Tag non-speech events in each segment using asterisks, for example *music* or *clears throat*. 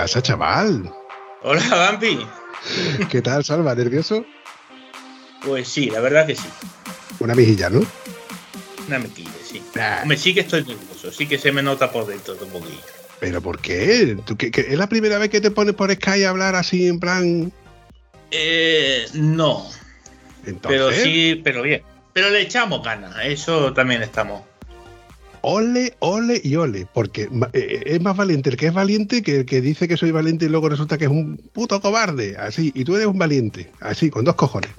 Pasa, chaval? Hola, Gampi. ¿Qué tal, Salva? ¿Nervioso? Pues sí, la verdad que sí. Una mejilla, ¿no? Una mejilla, sí. Me sí que estoy nervioso, sí que se me nota por dentro un poquillo. ¿Pero por qué? ¿Tú, qué, qué- es la primera vez que te pones por Sky a hablar así en plan...? Eh, no, Entonces, pero sí, pero bien. Pero le echamos ganas, eso también estamos. Ole, ole y ole. Porque ma- eh, es más valiente el que es valiente que el que dice que soy valiente y luego resulta que es un puto cobarde. Así, y tú eres un valiente. Así, con dos cojones.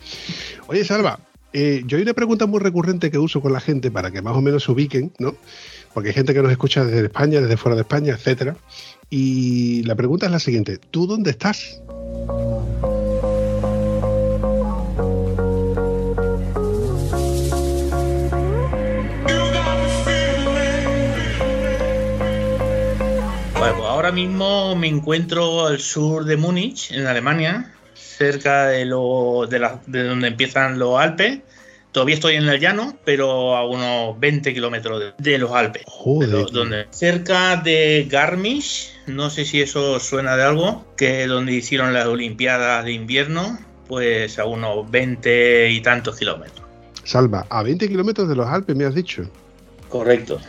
Oye, Salva, eh, yo hay una pregunta muy recurrente que uso con la gente para que más o menos se ubiquen, ¿no? Porque hay gente que nos escucha desde España, desde fuera de España, etcétera. Y la pregunta es la siguiente: ¿tú dónde estás? Ahora mismo me encuentro al sur de Múnich, en Alemania, cerca de, lo, de, la- de donde empiezan los Alpes. Todavía estoy en el llano, pero a unos 20 kilómetros de, de los Alpes. Joder. De lo- donde, cerca de Garmisch, no sé si eso suena de algo, que es donde hicieron las Olimpiadas de invierno, pues a unos 20 y tantos kilómetros. Salva, a 20 kilómetros de los Alpes, me has dicho. Correcto.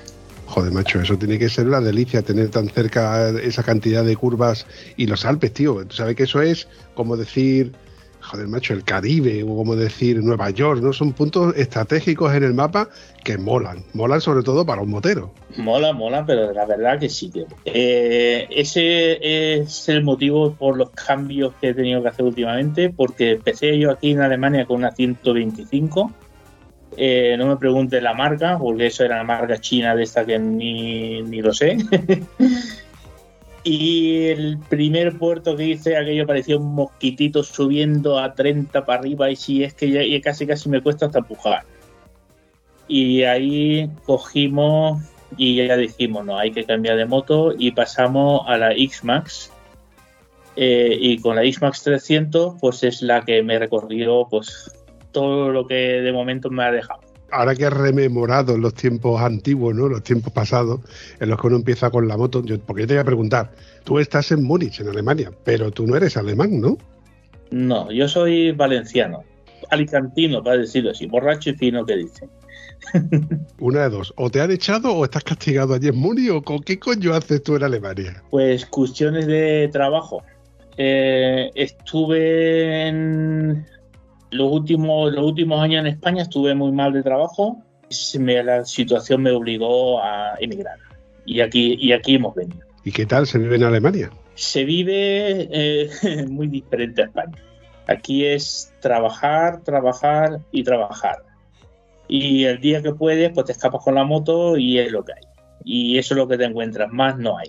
Joder, macho, eso tiene que ser una delicia tener tan cerca esa cantidad de curvas y los Alpes, tío. Tú sabes que eso es como decir, joder, macho, el Caribe o como decir Nueva York, ¿no? Son puntos estratégicos en el mapa que molan. Molan sobre todo para un motero. Mola, mola, pero la verdad que sí, tío. Eh, ese es el motivo por los cambios que he tenido que hacer últimamente, porque empecé yo aquí en Alemania con una 125. Eh, no me pregunte la marca, porque eso era la marca china de esta que ni, ni lo sé. *laughs* y el primer puerto que hice, aquello parecía un mosquitito subiendo a 30 para arriba, y si es que ya, casi casi me cuesta hasta empujar. Y ahí cogimos y ya dijimos, no, hay que cambiar de moto y pasamos a la X-Max. Eh, y con la X-Max 300, pues es la que me recorrió pues todo lo que de momento me ha dejado. Ahora que has rememorado los tiempos antiguos, ¿no? Los tiempos pasados en los que uno empieza con la moto, yo- porque yo te voy a preguntar, tú estás en Múnich, en Alemania, pero tú no eres alemán, ¿no? No, yo soy valenciano, alicantino, para decirlo así, borracho y fino que dicen. *laughs* Una de dos, o te han echado o estás castigado allí en Múnich o con qué coño haces tú en Alemania. Pues cuestiones de trabajo. Eh, estuve en los últimos, los últimos años en España, estuve muy mal de trabajo. Me- la situación me obligó a emigrar. Y aquí, y aquí hemos venido. ¿Y qué tal se vive en Alemania? Se vive eh, *laughs* muy diferente a España. Aquí es trabajar, trabajar y trabajar. Y el día que puedes, pues te escapas con la moto y es lo que hay. Y eso es lo que te encuentras, más no hay.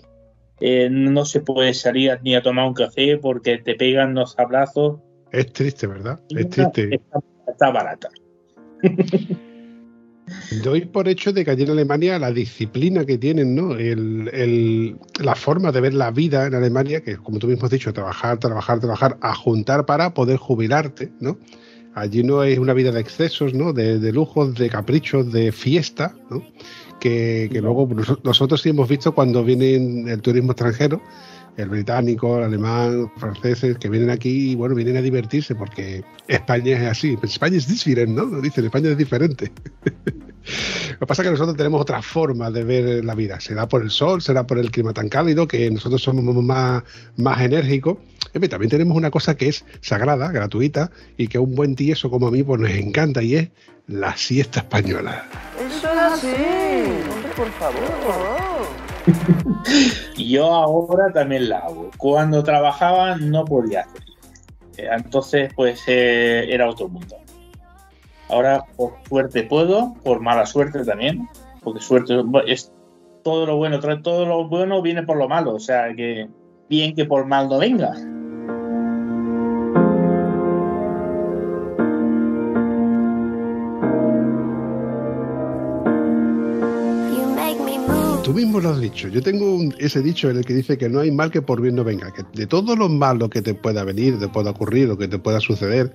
Eh, no se puede salir ni a tomar un café porque te pegan los abrazos. Es triste, ¿verdad? Es triste. Está, está barata. *laughs* Doy por hecho de que allí en Alemania la disciplina que tienen, ¿no? El, el- la forma de ver la vida en Alemania, que como tú mismo has dicho, trabajar, trabajar, trabajar, a juntar para poder jubilarte, ¿no? Allí no es una vida de excesos, ¿no? De, de lujos, de caprichos, de fiesta, ¿no? Que, que luego nos- nosotros sí hemos visto cuando viene el turismo extranjero, el británico, el alemán, franceses, que vienen aquí y bueno, vienen a divertirse porque España es así. España es diferente, ¿no? Lo dicen, España es diferente. *laughs* Lo que pasa es que nosotros tenemos otra forma de ver la vida. Será por el sol, será por el clima tan cálido, que nosotros somos más, más enérgicos. En fin, también tenemos una cosa que es sagrada, gratuita, y que un buen tieso como a mí pues nos encanta, y es la siesta española. Eso es así. Hombre, por favor. *laughs* Yo ahora también la hago. Cuando trabajaba no podía hacerlo. Eh, Entonces, pues eh, era otro mundo. Ahora, por suerte puedo, por mala suerte también, porque suerte es todo lo bueno, todo lo bueno viene por lo malo, o sea que bien que por mal no venga. Tú mismo lo has dicho. Yo tengo ese dicho en el que dice que no hay mal que por bien no venga. Que de todos los malos que te pueda venir, te pueda ocurrir o que te pueda suceder,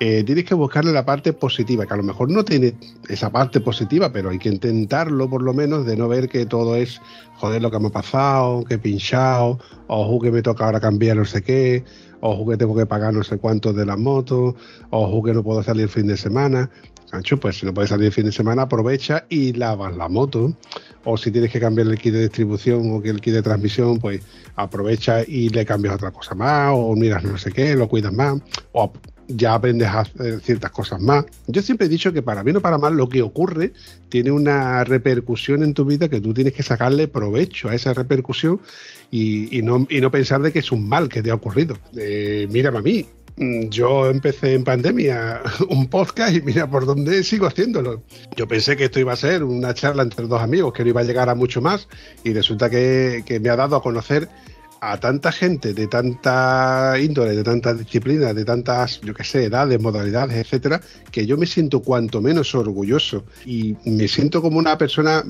eh, tienes que buscarle la parte positiva, que a lo mejor no tiene esa parte positiva, pero hay que intentarlo por lo menos, de no ver que todo es, joder, lo que me ha pasado, que he pinchado, ojo que me toca ahora cambiar no sé qué, ojo que tengo que pagar no sé cuánto de la moto, ojo que no puedo salir el fin de semana. Ancho, pues si no puedes salir el fin de semana, aprovecha y lavas la moto. O si tienes que cambiar el kit de distribución o que el kit de transmisión, pues aprovecha y le cambias otra cosa más, o miras no sé qué, lo cuidas más, o ya aprendes a hacer ciertas cosas más. Yo siempre he dicho que para bien o para mal lo que ocurre tiene una repercusión en tu vida que tú tienes que sacarle provecho a esa repercusión y, no, y no, pensar de que es un mal que te ha ocurrido. Eh, mírame a mí. Mm, yo empecé en pandemia *laughs* un podcast y mira por dónde sigo haciéndolo. Yo pensé que esto iba a ser una charla entre dos amigos, que no iba a llegar a mucho más y resulta que, que me ha dado a conocer a tanta gente de tanta índole, de tantas disciplinas, de tantas, yo qué sé, edades, modalidades, etcétera, que yo me siento cuanto menos orgulloso y me siento como una persona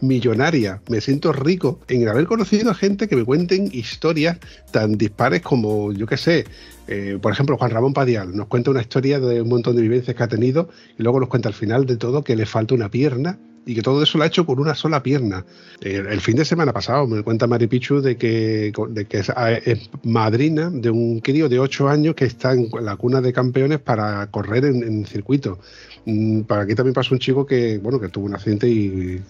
millonaria, me siento rico en haber conocido a gente que me cuenten historias tan dispares como, yo qué sé, eh, por ejemplo, Juan Ramón Padial nos cuenta una historia de un montón de vivencias que ha tenido y luego nos cuenta al final de todo que le falta una pierna y que todo eso lo ha hecho con una sola pierna. El, fin de semana pasado me cuenta Mari Pichu de que, que es, madrina de un crío de 8 años que está en la cuna de campeones para correr en, circuito. Mm, para aquí también pasó un chico que, bueno, que tuvo un accidente y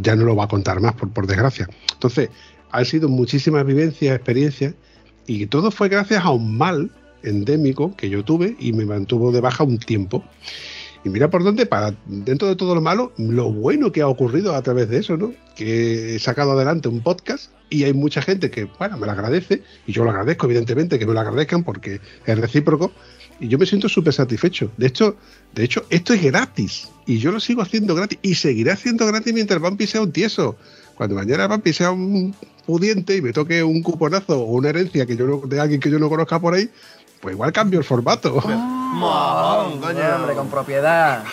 ya no lo va a contar más, por, por desgracia. Entonces, han sido muchísimas vivencias, experiencias, y todo fue gracias a un mal endémico que yo tuve y me mantuvo de baja un tiempo. Y mira por dónde, para dentro de todo lo malo, lo bueno que ha ocurrido a través de eso, ¿no? Que he sacado adelante un podcast y hay mucha gente que, bueno, me lo agradece, y yo lo agradezco, evidentemente, que me lo agradezcan porque es recíproco, y yo me siento súper satisfecho. De hecho, de hecho, esto es gratis, y yo lo sigo haciendo gratis, y seguiré haciendo gratis mientras Vampi sea un tieso. Cuando mañana Vampi sea un pudiente y me toque un cuponazo o una herencia que yo no, de alguien que yo no conozca por ahí, pues igual cambio el formato. *laughs* hombre, con propiedad.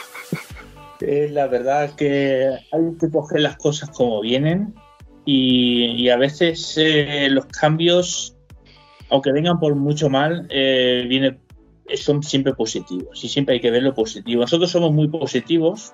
la verdad es que hay que coger las cosas como vienen y, a veces eh, los cambios, aunque vengan por mucho mal, eh, viene, son siempre positivos y siempre hay que ver lo positivo. Nosotros somos muy positivos.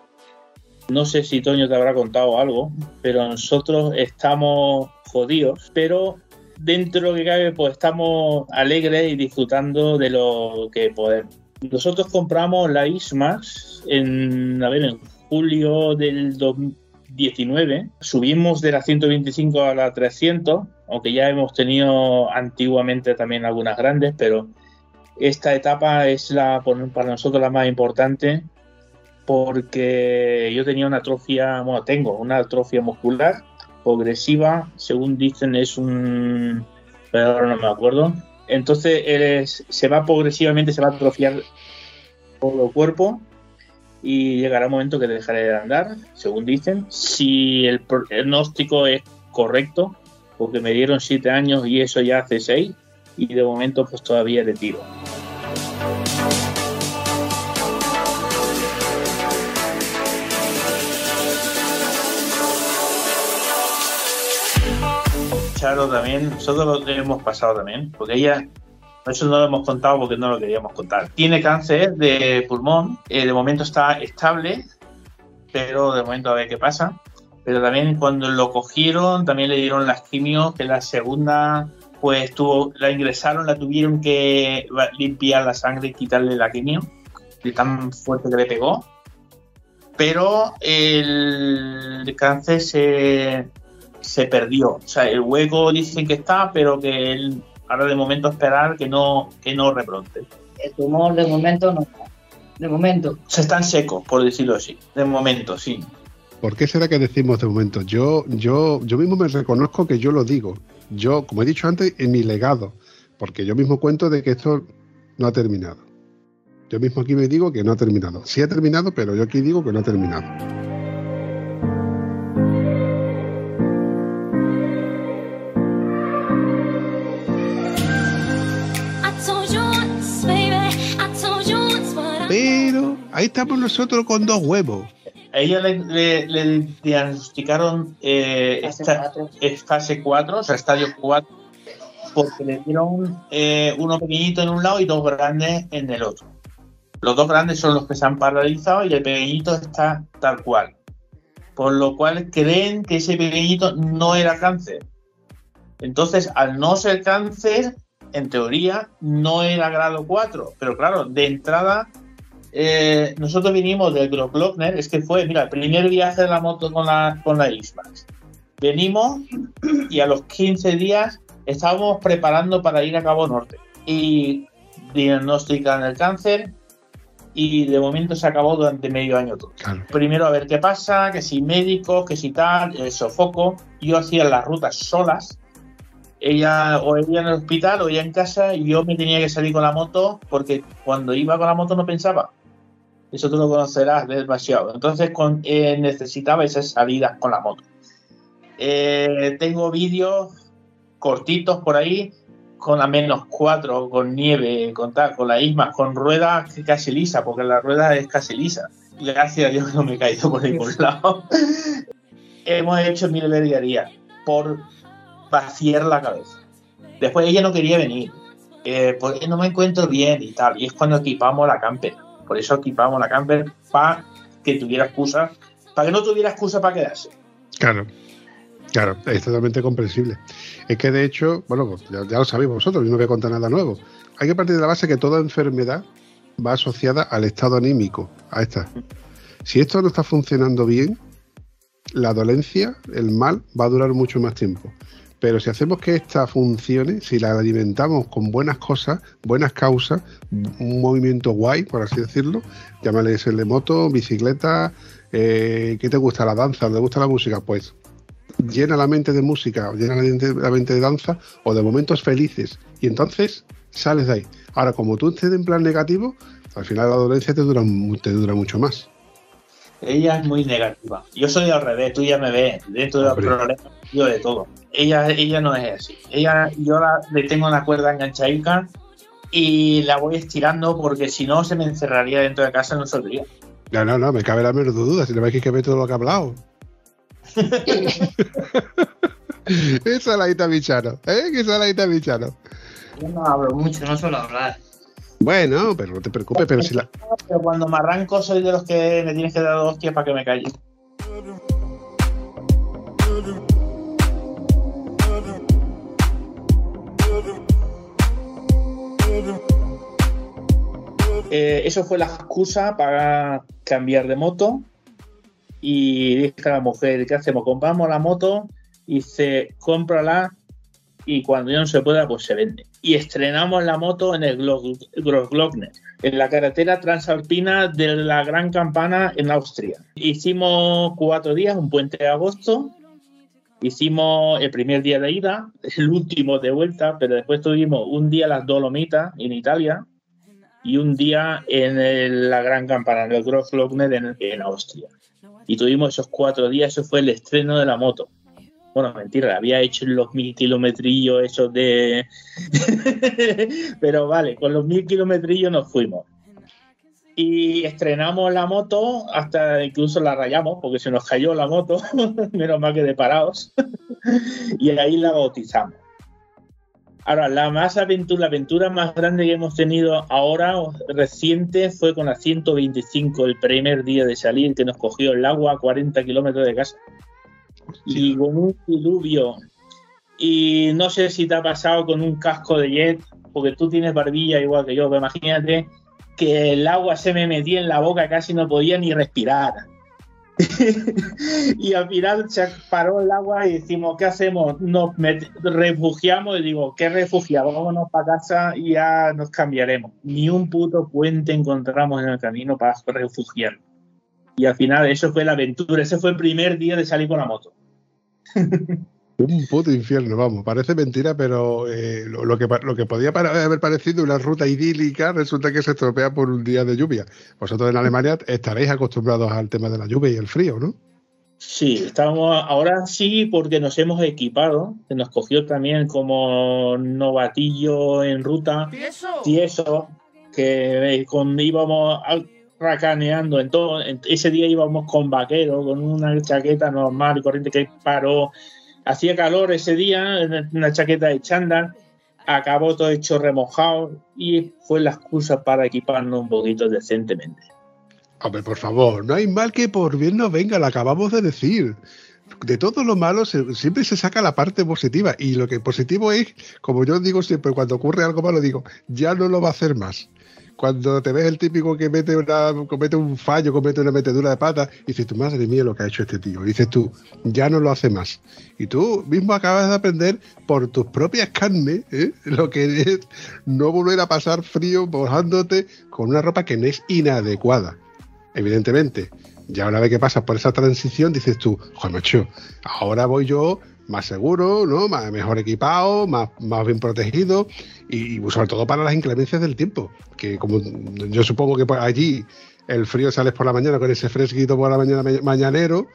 No sé si Toño te habrá contado algo, pero nosotros estamos jodidos, pero dentro de lo que cabe, pues estamos alegres y disfrutando de lo que podemos. Nosotros compramos la ISMAX en, a ver, en julio del 2019. Subimos de la 125 a la 300, aunque ya hemos tenido antiguamente también algunas grandes, pero esta etapa es la para nosotros la más importante porque yo tenía una atrofia, bueno, tengo una atrofia muscular progresiva, según dicen, es un. Pero ahora no me acuerdo. Entonces se va progresivamente, se va a atrofiar todo el cuerpo y llegará un momento que dejaré de andar, según dicen. Si el pronóstico es correcto, porque me dieron siete años y eso ya hace seis, y de momento pues todavía le tiro. También, nosotros lo hemos pasado también, porque ella, eso no lo hemos contado porque no lo queríamos contar. Tiene cáncer de pulmón, eh, de momento está estable, pero de momento a ver qué pasa. Pero también cuando lo cogieron, también le dieron las quimios, que la segunda, pues tuvo, la ingresaron, la tuvieron que limpiar la sangre y quitarle la quimio, de tan fuerte que le pegó. Pero el cáncer se, se perdió. O sea, el hueco dicen que está, pero que él, ahora de momento esperar que no, que no rebrote. El tumor de momento no está. De momento. Se están secos, por decirlo así. De momento, sí. ¿Por qué será que decimos de momento? Yo, yo, yo mismo me reconozco que yo lo digo. Yo, como he dicho antes, en mi legado. Porque yo mismo cuento de que esto no ha terminado. Yo mismo aquí me digo que no ha terminado. Sí ha terminado, pero yo aquí digo que no ha terminado. Ahí estamos nosotros con dos huevos. A ella le, le- le diagnosticaron eh, Fase esta- cuatro. es fase 4, o sea, estadio 4, porque le dieron eh, uno pequeñito en un lado y dos grandes en el otro. Los dos grandes son los que se han paralizado y el pequeñito está tal cual. Por lo cual creen que ese pequeñito no era cáncer. Entonces, al no ser cáncer, en teoría, no era grado 4. Pero claro, de entrada, eh, nosotros vinimos del Glockner, es que fue, mira, el primer viaje de la moto con la, con la X-Max. Venimos y a los 15 días estábamos preparando para ir a Cabo Norte. Y diagnostican el cáncer y de momento se acabó durante medio año todo. Claro. Primero a ver qué pasa, que si médicos, que si tal, el sofoco. Yo hacía las rutas solas. Ella o ella en el hospital o ella en casa y yo me tenía que salir con la moto porque cuando iba con la moto no pensaba. Eso tú lo conocerás demasiado. Entonces con- eh, necesitaba esas salidas con la moto. Eh, tengo vídeos cortitos por ahí con la menos 4, con nieve, con tal, con la isma, con rueda casi lisa, porque la rueda es casi lisa. Gracias a Dios no me he caído por ningún *laughs* lado. Hemos hecho mil verguerías por vaciar la cabeza. Después ella no quería venir, eh, porque no me encuentro bien y tal. Y es cuando equipamos la camper. Por eso equipamos la camper para que tuviera excusa, para que no tuviera excusa para quedarse. Claro, claro, es totalmente comprensible. Es que de hecho, bueno, ya, ya lo sabéis vosotros, yo no voy a contar nada nuevo. Hay que partir de la base que toda enfermedad va asociada al estado anímico. Ahí está. Si esto no está funcionando bien, la dolencia, el mal, va a durar mucho más tiempo. Pero si hacemos que esta funcione, si la alimentamos con buenas cosas, buenas causas, un movimiento guay, por así decirlo, llámale el de moto, bicicleta, eh, ¿qué te gusta? ¿La danza? ¿Te gusta la música? Pues llena la mente de música, llena la mente, de danza o de momentos felices. Y entonces sales de ahí. Ahora, como tú estés en plan negativo, al final la dolencia te dura, te dura mucho más. Ella es muy negativa. Yo soy al revés, tú ya me ves, dentro de los problemas, yo de todo. Ella, ella no es así. Ella, yo la- le tengo una cuerda enganchadica y la voy estirando porque si no se me encerraría dentro de casa y no saldría. No, no, no, me cabe la menor duda. Si le vais que ver todo lo que ha hablado. *laughs* Esa es la Ita Bichano, ¿eh? Que esa es la Ita Bichano. Yo no hablo mucho, no suelo hablar. Bueno, pero no te preocupes, pero si la. Pero cuando me arranco soy de los que me tienes que dar dos hostias para que me calle. Eh, eso fue la excusa para cambiar de moto. Y dije a la mujer, ¿qué hacemos? ¿Compramos la moto? Y dice, cómprala y cuando ya no se pueda, pues se vende. Y estrenamos la moto en el Glo- Grossglockner, en la carretera transalpina de la Gran Campana en Austria. Hicimos cuatro días, un puente de agosto. Hicimos el primer día de ida, *laughs* el último de vuelta, pero después tuvimos un día las Dolomitas en Italia y un día en el- la Gran Campana, en el Grossglockner en, en Austria. Y tuvimos esos cuatro días, eso fue el estreno de la moto. Bueno, mentira, había hecho los mil kilometrillos esos de... *laughs* Pero vale, con los mil kilometrillos nos fuimos. Y estrenamos la moto, hasta incluso la rayamos, porque se nos cayó la moto, *laughs* menos mal que de parados. *laughs* y ahí la bautizamos. Ahora, la más aventura, la aventura más grande que hemos tenido ahora, reciente, fue con la 125, el primer día de salir, que nos cogió el agua a 40 kilómetros de casa y con un diluvio. Y no sé si te ha pasado con un casco de jet, porque tú tienes barbilla igual que yo, pero imagínate que el agua se me metía en la boca, casi no podía ni respirar. *laughs* y al final se paró el agua y decimos, ¿qué hacemos? Nos refugiamos y digo, ¿qué refugiamos? Vámonos para casa y ya nos cambiaremos. Ni un puto puente encontramos en el camino para refugiarnos. Y al final eso fue la aventura, ese fue el primer día de salir con la moto. *laughs* Un puto infierno, vamos. Parece mentira, pero eh, lo, lo que, lo que podía haber parecido una ruta idílica resulta que se estropea por un día de lluvia. Vosotros en Alemania estaréis acostumbrados al tema de la lluvia y el frío, ¿no? Sí, estamos ahora sí porque nos hemos equipado, que nos cogió también como novatillo en ruta, y eso, que con, íbamos al- racaneando en todo. en- ese día íbamos con vaquero, con una chaqueta normal y corriente que paró. Hacía calor ese día, una chaqueta de chándal. Acabó todo hecho remojado y fue la excusa para equiparnos un poquito decentemente. Hombre, por favor, no hay mal que por bien no venga, lo acabamos de decir. De todo lo malo siempre se saca la parte positiva y lo que positivo es, como yo digo siempre, cuando ocurre algo malo digo, ya no lo va a hacer más. Cuando te ves el típico que mete una, comete un fallo, comete una metedura de pata, dices tú, madre mía, lo que ha hecho este tío. Dices tú, ya no lo hace más. Y tú mismo acabas de aprender por tus propias carnes ¿eh? *laughs* lo que es no volver a pasar frío mojándote con una ropa que no es inadecuada evidentemente. Ya una vez que pasas por esa transición, dices tú, joder, macho, ahora voy yo más seguro, ¿no? Más, mejor equipado, más, más bien protegido y, sobre todo para las inclemencias del tiempo. Que como yo supongo que allí el frío sales por la mañana con ese fresquito por la mañana ma- mañanero,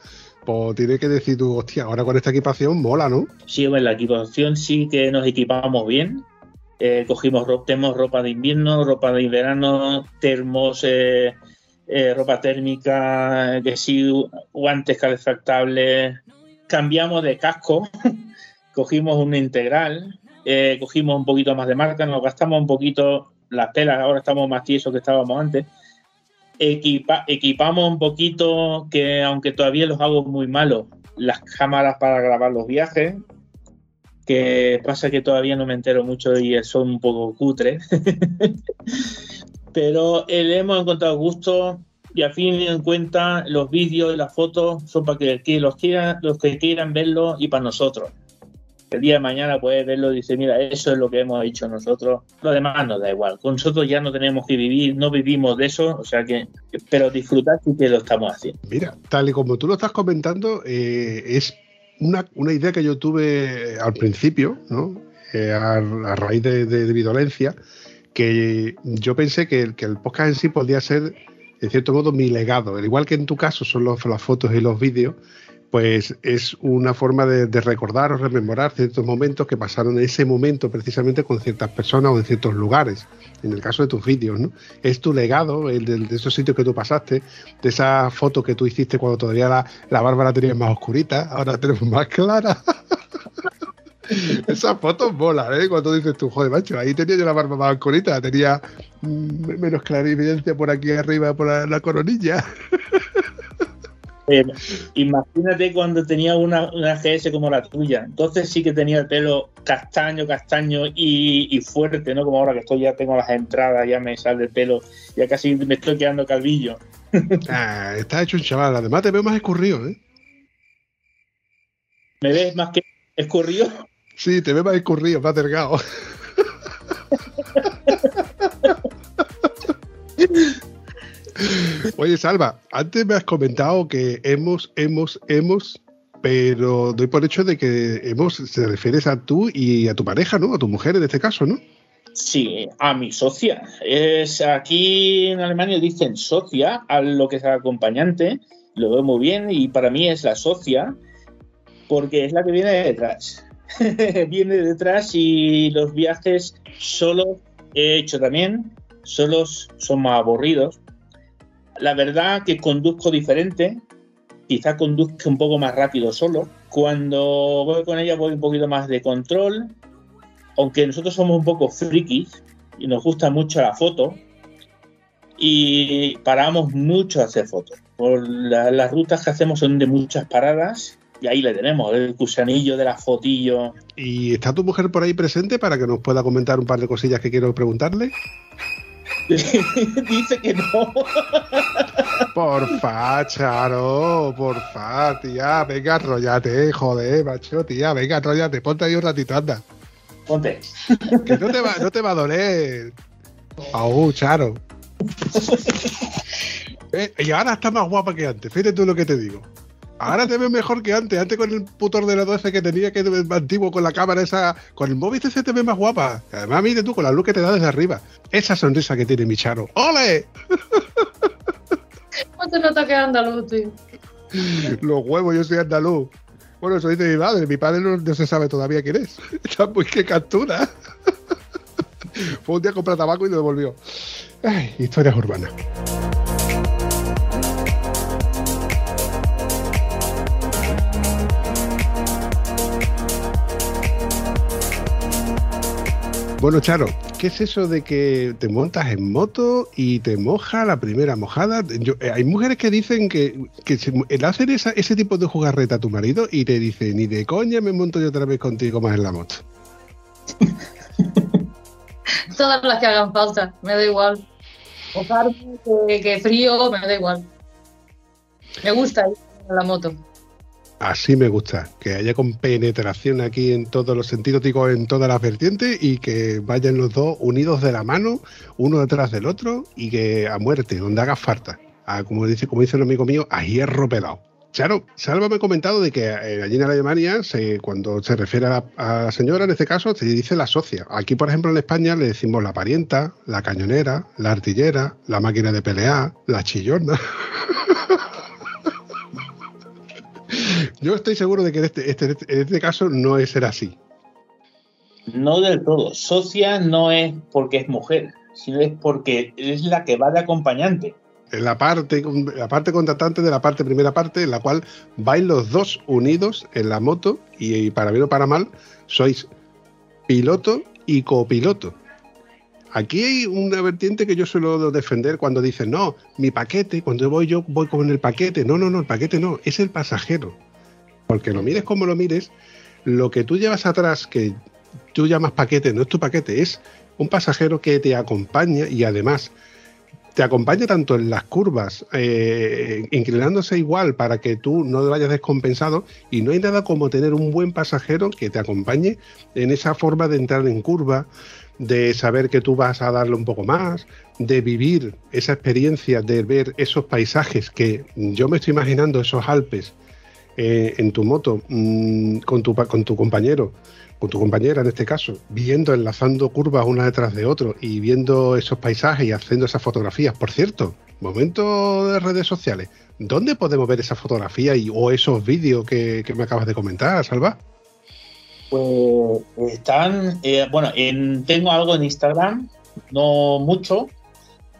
pues tiene que decir tú, hostia, ahora con esta equipación mola, ¿no? Sí, en la equipación sí que nos equipamos bien. Eh, cogimos tenemos ropa de invierno, ropa de verano, termos, eh, eh, ropa térmica, que sí, guantes calefactables. Cambiamos de casco, *laughs* cogimos un integral, eh, cogimos un poquito más de marca, nos gastamos un poquito las telas, ahora estamos más tiesos que estábamos antes. Equipa- equipamos un poquito, que aunque todavía los hago muy malos, las cámaras para grabar los viajes, que pasa que todavía no me entero mucho y son un poco cutres. *laughs* Pero eh, hemos encontrado gusto y a fin de cuenta los vídeos y las fotos son para que, los, quieran, los que quieran verlo y para nosotros. El día de mañana puedes verlo y dice, mira, eso es lo que hemos hecho nosotros. Lo demás nos da igual. Con nosotros ya no tenemos que vivir, no vivimos de eso, o sea que, pero disfrutar sí que lo estamos haciendo. Mira, tal y como tú lo estás comentando, eh, es una, una idea que yo tuve al principio, ¿no? Eh, a, raíz de, de, mi dolencia, que yo pensé que, que el podcast en sí podía ser, en cierto modo, mi legado. Al igual que en tu caso son las fotos y los vídeos, pues es una forma de, de recordar o rememorar ciertos momentos que pasaron en ese momento precisamente con ciertas personas o en ciertos lugares. En el caso de tus vídeos, ¿no? Es tu legado, el de, de esos sitios que tú pasaste, de esa foto que tú hiciste cuando todavía la, la barba la tenías más oscurita, ahora tenemos más clara. *laughs* *laughs* Esas fotos molan, ¿eh? Cuando dices tú, joder, macho, ahí tenía yo la barba más oscurita, tenía mm, menos clarividencia por aquí arriba, por la, la coronilla. *laughs* Eh, imagínate cuando tenía una, una GS como la tuya. Entonces sí que tenía el pelo castaño, castaño y, y fuerte, ¿no? Como ahora que estoy ya tengo las entradas, ya me sale el pelo, ya casi me estoy quedando calvillo. *laughs* Ah, está hecho un chaval, además te veo más escurrido, ¿eh? ¿Me ves más que escurrido? Sí, te veo más escurrido, más delgado. Oye, Salva, antes me has comentado que hemos, hemos, hemos, pero doy por hecho de que hemos, se refieres a tú y a tu pareja, ¿no? A tu mujer en este caso, ¿no? Sí, a mi socia. Es aquí en Alemania dicen socia a lo que es acompañante. Lo veo muy bien y para mí es la socia porque es la que viene detrás. *laughs* viene detrás y los viajes solos he hecho también. Solos son más aburridos. La verdad que conduzco diferente. Quizá conduzca un poco más rápido solo. Cuando voy con ella voy un poquito más de control aunque nosotros somos un poco frikis y nos gusta mucho la foto, y paramos mucho a hacer fotos. Por la- las rutas que hacemos son de muchas paradas, y ahí le tenemos, el gusanillo de la fotillo. ¿Y está tu mujer por ahí presente para que nos pueda comentar un par de cosillas que quiero preguntarle? *laughs* Dice que no. *laughs* Porfa, Charo, porfa, tía, venga, arrollate, joder, macho, tía, venga, arrollate, ponte ahí un ratito, anda. Ponte. Que no te va, no te va a doler. Aú, Charo. *laughs* Eh, y ahora está más guapa que antes, fíjate tú lo que te digo. Ahora te ves mejor que antes, antes con el puto ordenador ese que tenía que antiguo con la cámara esa, con el móvil ese te ves más guapa. Además, mire tú con la luz que te da desde arriba. Esa sonrisa que tiene mi Charo. ¡Ole! ¿Cómo se nota que es andaluz, tío? Los huevos, yo soy andaluz. Bueno, eso dice mi madre. Mi padre no, no se sabe todavía quién es. *laughs* Está muy que captura. Fue un día a comprar tabaco y lo devolvió. Ay, historias urbanas. Bueno, Charo, ¿qué es eso de que te montas en moto y te moja la primera mojada? Eh, hay mujeres que dicen que, que se- el hacer ese tipo de jugarreta a tu marido y te dice, ni de coña me monto yo otra vez contigo más en la moto. *laughs* Todas las que hagan falta, me da igual. Mojarme, que, que frío, me da igual. Me gusta ir en la moto. Así me gusta, que haya compenetración aquí en todos los sentidos, digo, en todas las vertientes y que vayan los dos unidos de la mano, uno detrás del otro y que a muerte, donde haga falta. A, como dice, como dice el amigo mío, a hierro pelado. Claro, Salva me ha comentado de que eh, allí en Alemania, se, cuando se refiere a la, a la señora, en este caso, se dice la socia. Aquí, por ejemplo, en España le decimos la parienta, la cañonera, la artillera, la máquina de pelear, la chillona. *laughs* Yo estoy seguro de que en este, este- en este caso no es ser así. No del todo. Socia no es porque es mujer, sino es porque es la que va de acompañante. En la parte, la parte contratante de la parte primera parte, en la cual vais los dos unidos en la moto y, y para bien o para mal, sois piloto y copiloto. Aquí hay una vertiente que yo suelo defender cuando dicen, no, mi paquete, cuando voy yo voy con el paquete. No, no, no, el paquete no, es el pasajero. Porque lo mires como lo mires, lo que tú llevas atrás, que tú llamas paquete, no es tu paquete, es un pasajero que te acompaña y además te acompaña tanto en las curvas, eh, inclinándose igual para que tú no vayas descompensado y no hay nada como tener un buen pasajero que te acompañe en esa forma de entrar en curva, de saber que tú vas a darle un poco más, de vivir esa experiencia, de ver esos paisajes que yo me estoy imaginando, esos Alpes eh, en tu moto, mm, con, tu, con tu compañero, con tu compañera en este caso, viendo, enlazando curvas una detrás de otro y viendo esos paisajes y haciendo esas fotografías. Por cierto, momento de redes sociales, ¿dónde podemos ver esa fotografía y, o esos vídeos que, que me acabas de comentar, Salva? Pues están, eh, bueno, en- tengo algo en Instagram, no mucho,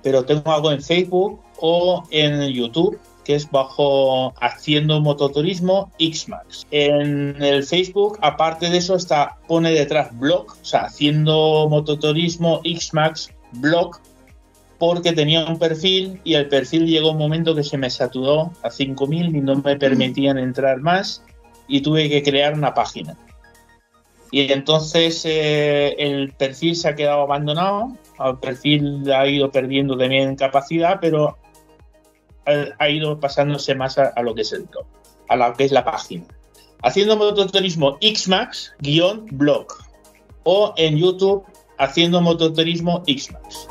pero tengo algo en Facebook o en YouTube, que es bajo Haciendo Mototurismo Xmax. En el Facebook, aparte de eso, está pone detrás blog, o sea, Haciendo Mototurismo Xmax blog, porque tenía un perfil y el perfil llegó un momento que se me saturó a 5.000 y no me permitían entrar más y tuve que crear una página. Y entonces eh, el perfil se ha quedado abandonado, el perfil ha ido perdiendo también capacidad, pero ha, ha ido pasándose más a, lo que es el blog, a lo que es la página. Haciendo mototurismo Xmax guion blog o en YouTube haciendo mototurismo Xmax.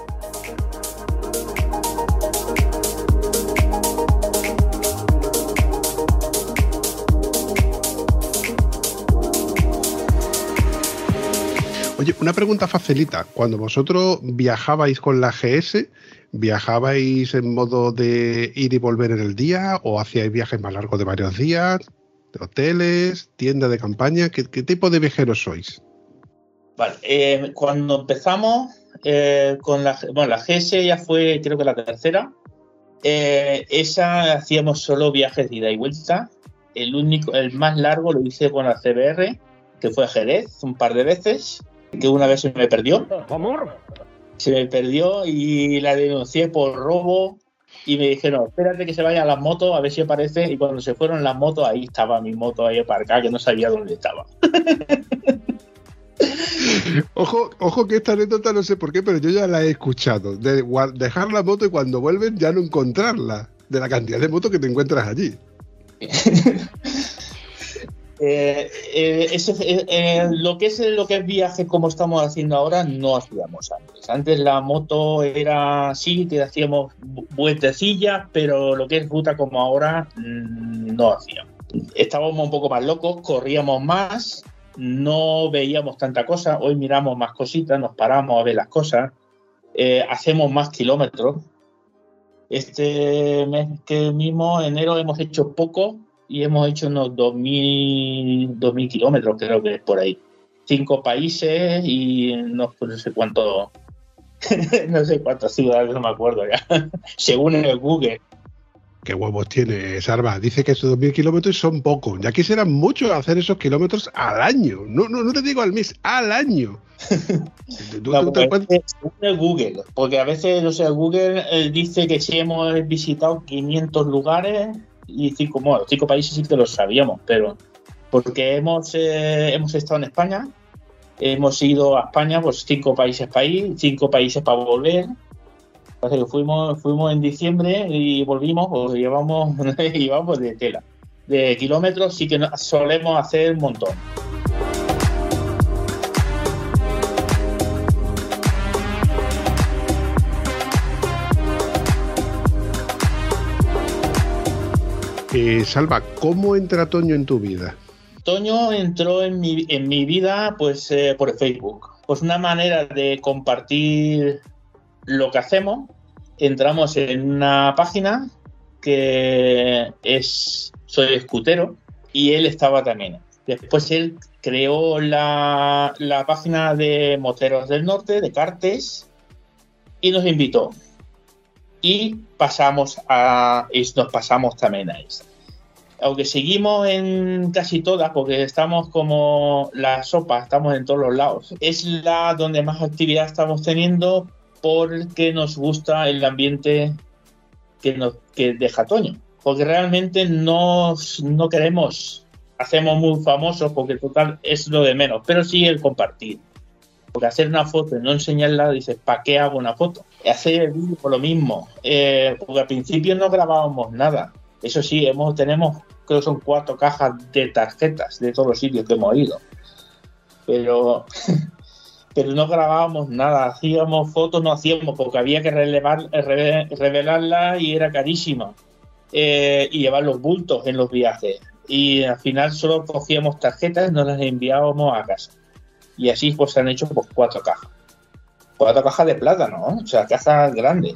Una pregunta facilita. Cuando vosotros viajabais con la GS, ¿viajabais en modo de ir y volver en el día o hacíais viajes más largos de varios días? ¿De hoteles? ¿Tiendas de campaña? ¿Qué, qué tipo de viajeros sois? Vale, eh, cuando empezamos eh, con la, bueno, la GS ya fue creo que la tercera. Eh, esa hacíamos solo viajes de ida y vuelta. El único, el más largo lo hice con la CBR, que fue a Jerez un par de veces, que una vez se me perdió. Se me perdió y la denuncié por robo y me dijeron, espérate que se vayan las motos, a ver si aparece. Y cuando se fueron las motos, ahí estaba mi moto ahí aparcada, que no sabía dónde estaba. *laughs* Ojo, ojo que esta anécdota no sé por qué, pero yo ya la he escuchado. De dejar la moto y cuando vuelven ya no encontrarla. De la cantidad de motos que te encuentras allí. *laughs* Eh, eh, eh, lo que es lo que es viaje como estamos haciendo ahora no hacíamos antes. Antes la moto era sí que hacíamos vu- vueltecillas, pero lo que es ruta como ahora mm, no hacíamos. Estábamos un poco más locos, corríamos más, no veíamos tanta cosa. Hoy miramos más cositas, nos paramos a ver las cosas, hacemos más kilómetros. Este mes que mismo, enero, hemos hecho poco y hemos hecho unos 2.000, 2.000 kilómetros, creo que es por ahí. Cinco países y no, pues no sé cuánto, *laughs* no sé cuántas ciudades, no me acuerdo ya, *laughs* según el Google. ¿Qué huevos tiene Sarva? Dice que esos 2.000 kilómetros son pocos. Ya quisieran mucho hacer esos kilómetros al año. No, no, no te digo al mes, al año. *laughs* Tú, no, tú, te Google, porque a veces, no sé, Google eh, dice que si hemos visitado 500 lugares y cinco, bueno, cinco países sí que lo sabíamos, pero porque hemos, eh, hemos estado en España, hemos ido a España, pues cinco países para ir, cinco países para volver. que fuimos, fuimos en diciembre y volvimos, pues llevamos, *laughs* llevamos de tela. De kilómetros sí que solemos hacer un montón. Eh, Salva, ¿cómo entra Toño en tu vida? Toño entró en mi, en mi vida pues eh, por Facebook. Pues una manera de compartir lo que hacemos. Entramos en una página que es Soy Escutero y él estaba también. Después él creó la, la página de Moteros del Norte, de Cartes, y nos invitó y pasamos a nos pasamos también a esta. Aunque seguimos en casi todas, porque estamos como la sopa, estamos en todos los lados. Es la donde más actividad estamos teniendo porque nos gusta el ambiente que, nos, que deja Toño. Porque realmente no, no queremos, hacemos muy famosos porque total es lo de menos, pero sí el compartir. Porque hacer una foto y no enseñarla, dices, ¿para qué hago una foto? Hacer el vídeo por lo mismo. Eh, porque al principio no grabábamos nada. Eso sí, hemos, tenemos, creo que son cuatro cajas de tarjetas de todos los sitios que hemos ido. Pero, *laughs* pero no grabábamos nada. Hacíamos fotos, no hacíamos, porque había que relevar, revelarla y era carísima. Eh, y llevar los bultos en los viajes. Y al final solo cogíamos tarjetas y nos las enviábamos a casa y así pues se han hecho pues, cuatro cajas. Cuatro cajas de plata, ¿no? O sea, cajas grandes.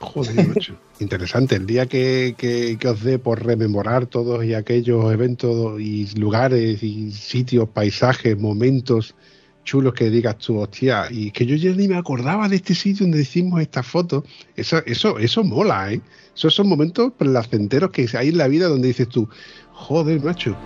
Joder, *laughs* mucho. Interesante. El día que, que, os dé por rememorar todos y aquellos eventos y lugares y sitios, paisajes, momentos chulos que digas tú, hostia, y que yo ya ni me acordaba de este sitio donde hicimos esta foto. Eso, eso, eso mola, ¿eh? Esos son momentos placenteros que hay en la vida donde dices tú, joder, macho,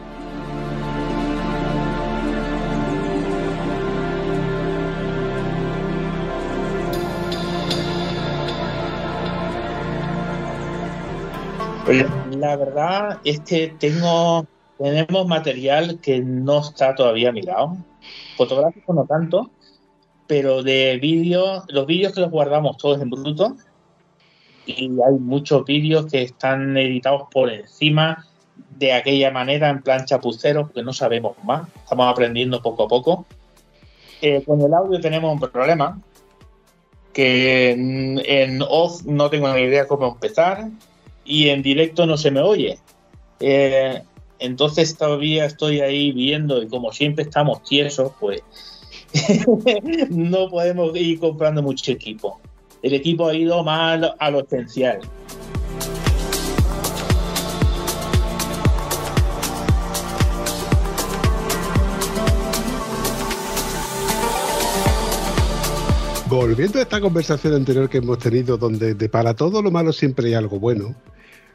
La verdad es que tengo, tenemos material que no está todavía mirado. Fotográfico no tanto, pero de vídeos, los vídeos que los guardamos todos en bruto y hay muchos vídeos que están editados por encima de aquella manera en plan chapucero porque no sabemos más, estamos aprendiendo poco a poco. Eh, con el audio tenemos un problema que en, en off no tengo ni idea cómo empezar y en directo no se me oye. Eh, entonces todavía estoy ahí viendo y como siempre estamos tiesos, pues *laughs* no podemos ir comprando mucho equipo. El equipo ha ido más a lo esencial. Volviendo a esta conversación anterior que hemos tenido, donde de para todo lo malo siempre hay algo bueno,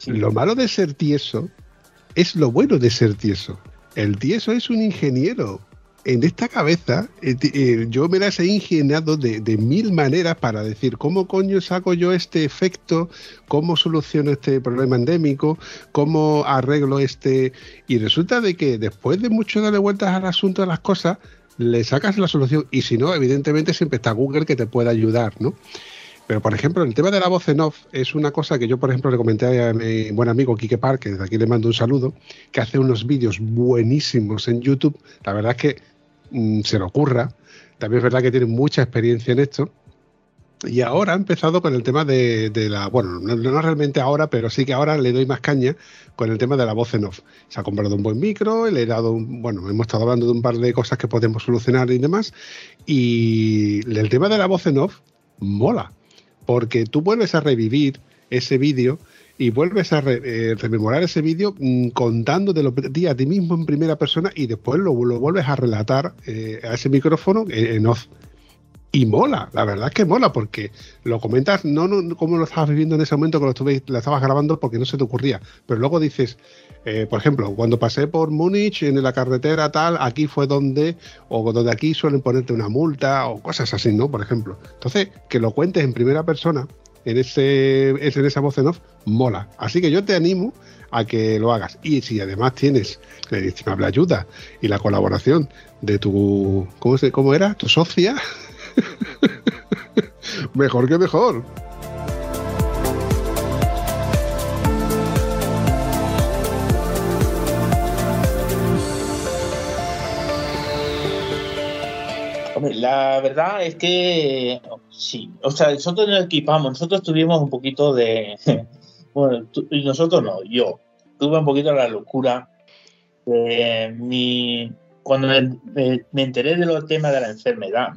lo malo de ser tieso es lo bueno de ser tieso. El tieso es un ingeniero. En esta cabeza, eh, eh, yo me las he ingeniado de, mil maneras para decir cómo coño saco yo este efecto, cómo soluciono este problema endémico, cómo arreglo este. Y resulta de que después de mucho darle vueltas al asunto de las cosas, le sacas la solución. Y si no, evidentemente siempre está Google que te puede ayudar, ¿no? Pero, por ejemplo, el tema de la voz en off es una cosa que yo, por ejemplo, le comenté a mi buen amigo Quique Park, que desde aquí le mando un saludo, que hace unos vídeos buenísimos en YouTube. La verdad es que mm, se le ocurra. También es verdad que tiene mucha experiencia en esto. Y ahora ha empezado con el tema de, la. Bueno, no, realmente ahora, pero sí que ahora le doy más caña con el tema de la voz en off. Se ha comprado un buen micro, le he dado. bueno, hemos estado hablando de un par de cosas que podemos solucionar y demás. Y el tema de la voz en off mola porque tú vuelves a revivir ese vídeo y vuelves a eh, rememorar ese vídeo mm, contando de lo a ti mismo en primera persona y después lo, vuelves a relatar eh, a ese micrófono en, off. Y mola, la verdad es que mola, porque lo comentas no, no como lo estabas viviendo en ese momento que lo, lo estabas grabando porque no se te ocurría, pero luego dices, eh, por ejemplo, cuando pasé por Múnich en la carretera tal, aquí fue donde, o donde aquí suelen ponerte una multa o cosas así, ¿no? Por ejemplo. Entonces, que lo cuentes en primera persona, en, ese, en esa voz en off, mola. Así que yo te animo a que lo hagas. Y si además tienes la inestimable ayuda y la colaboración de tu, ¿cómo, se, cómo era? Tu socia. *laughs* mejor que mejor. Hombre, la verdad es que sí, o sea, nosotros nos equipamos, nosotros tuvimos un poquito de, *laughs* bueno, tú- nosotros no, yo tuve un poquito la locura mi, cuando me- me enteré de los temas de la enfermedad,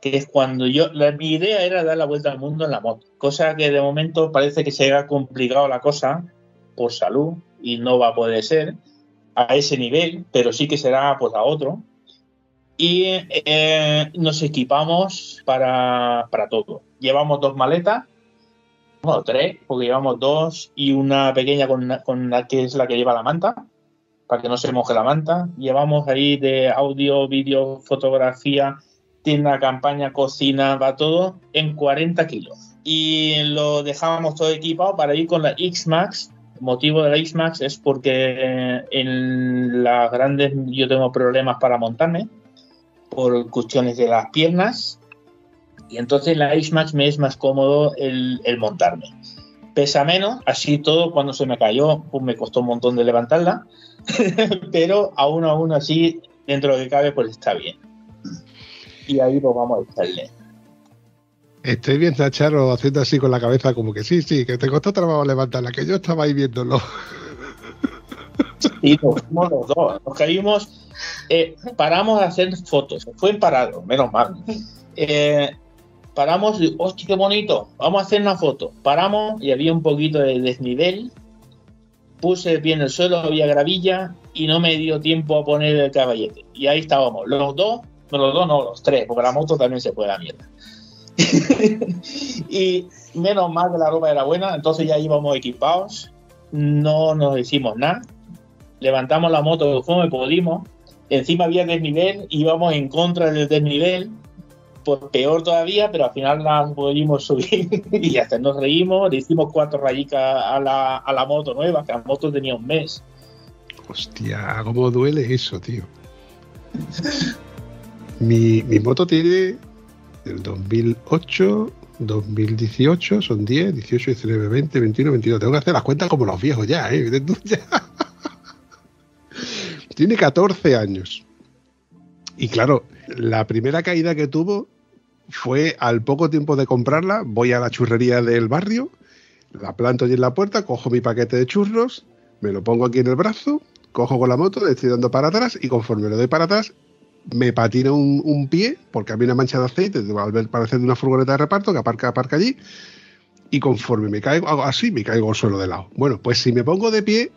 que es cuando yo, la- mi idea era dar la vuelta al mundo en la moto, cosa que de momento parece que se ha complicado la cosa por salud y no va a poder ser a ese nivel, pero sí que será pues a otro. Y eh, nos equipamos para, para todo. Llevamos dos maletas, bueno, tres, porque llevamos dos y una pequeña con, con la que es la que lleva la manta, para que no se moje la manta. Llevamos ahí de audio, vídeo, fotografía, tienda, campaña, cocina, va todo en 40 kilos. Y lo dejábamos todo equipado para ir con la X-Max. Motivo de la X-Max es porque en las grandes yo tengo problemas para montarme por cuestiones de las piernas y entonces la X-Max me es más cómodo el, el montarme. Pesa menos, así todo cuando se me cayó, pues me costó un montón de levantarla, *laughs* pero aún aún así, dentro de lo que cabe, pues está bien. Y ahí lo vamos a echarle. Estoy viendo a Charo haciendo así con la cabeza, como que sí, sí, que te costó trabajo levantarla, que yo estaba ahí viéndolo. Y nos fuimos los dos, nos caímos, eh, paramos a hacer fotos, fue parado, menos mal. Eh, paramos y, hostia, qué bonito, vamos a hacer una foto. Paramos y había un poquito de desnivel, puse el pie en el suelo, había gravilla y no me dio tiempo a poner el caballete. Y ahí estábamos, los dos, no los dos, no, los tres, porque la moto también se puede a la mierda. *laughs* y menos mal que la ropa era buena, entonces ya íbamos equipados, no nos hicimos nada levantamos la moto como pudimos. Encima había desnivel, íbamos en contra del desnivel, pues peor todavía, pero al final la pudimos subir *laughs* y hasta nos reímos. Le hicimos cuatro rayicas a la, a la moto nueva, que la moto tenía un mes. Hostia, cómo duele eso, tío. Mi, mi moto tiene del 2008, 2018, son 10, 18, 19, 20, 21, 22. Tengo que hacer las cuentas como los viejos ya, ¿eh? *laughs* Tiene 14 años. Y claro, la primera caída que tuvo fue al poco tiempo de comprarla. Voy a la churrería del barrio, la planto allí en la puerta, cojo mi paquete de churros, me lo pongo aquí en el brazo, cojo con la moto, le estoy dando para atrás y conforme le doy para atrás, me patina un, un pie, porque había una mancha de aceite, al ver parecer de una furgoneta de reparto que aparca, aparca allí, y conforme me caigo, hago así, me caigo al suelo de lado. Bueno, pues si me pongo de pie,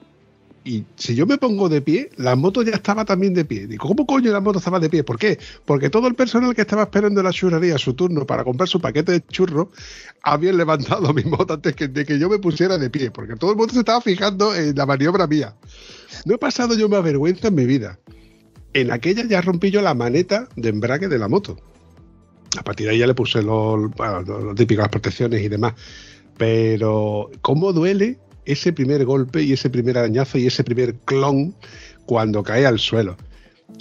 y si yo me pongo de pie, la moto ya estaba también de pie. Digo, ¿cómo coño la moto estaba de pie? ¿Por qué? Porque todo el personal que estaba esperando la churrería su turno para comprar su paquete de churros habían levantado mi moto antes de que yo me pusiera de pie, porque todo el mundo se estaba fijando en la maniobra mía. No he pasado yo más vergüenza en mi vida. En aquella ya rompí yo la maneta de embrague de la moto. A partir de ahí ya le puse lo, bueno, lo, lo típico, las protecciones y demás. Pero, ¿cómo duele ese primer golpe y ese primer arañazo y ese primer clon cuando cae al suelo?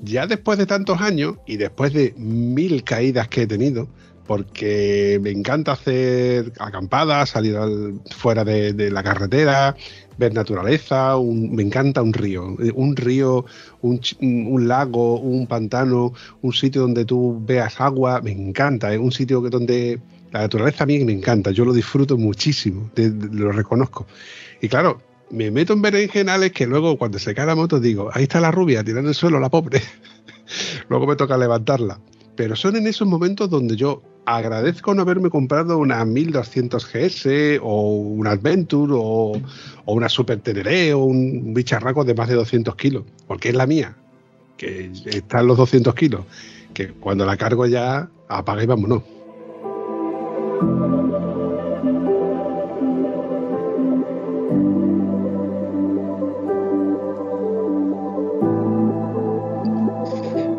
Ya después de tantos años y después de mil caídas que he tenido, porque me encanta hacer acampadas, salir al- fuera de, la carretera, ver naturaleza, me encanta un río, eh, un río, un, lago, un pantano, un sitio donde tú veas agua, me encanta, es un sitio donde la naturaleza a mí me encanta, yo lo disfruto muchísimo, lo reconozco. Y claro, me meto en berenjenales que luego cuando se cae la moto digo, ahí está la rubia tirando el suelo, la pobre. *laughs* luego me toca levantarla. Pero son en esos momentos donde yo agradezco no haberme comprado una 1200 GS o un Adventure o, una Super Teneré o un bicharraco de más de 200 kilos, porque es la mía, que está en los 200 kilos. que cuando la cargo ya apaga y vámonos.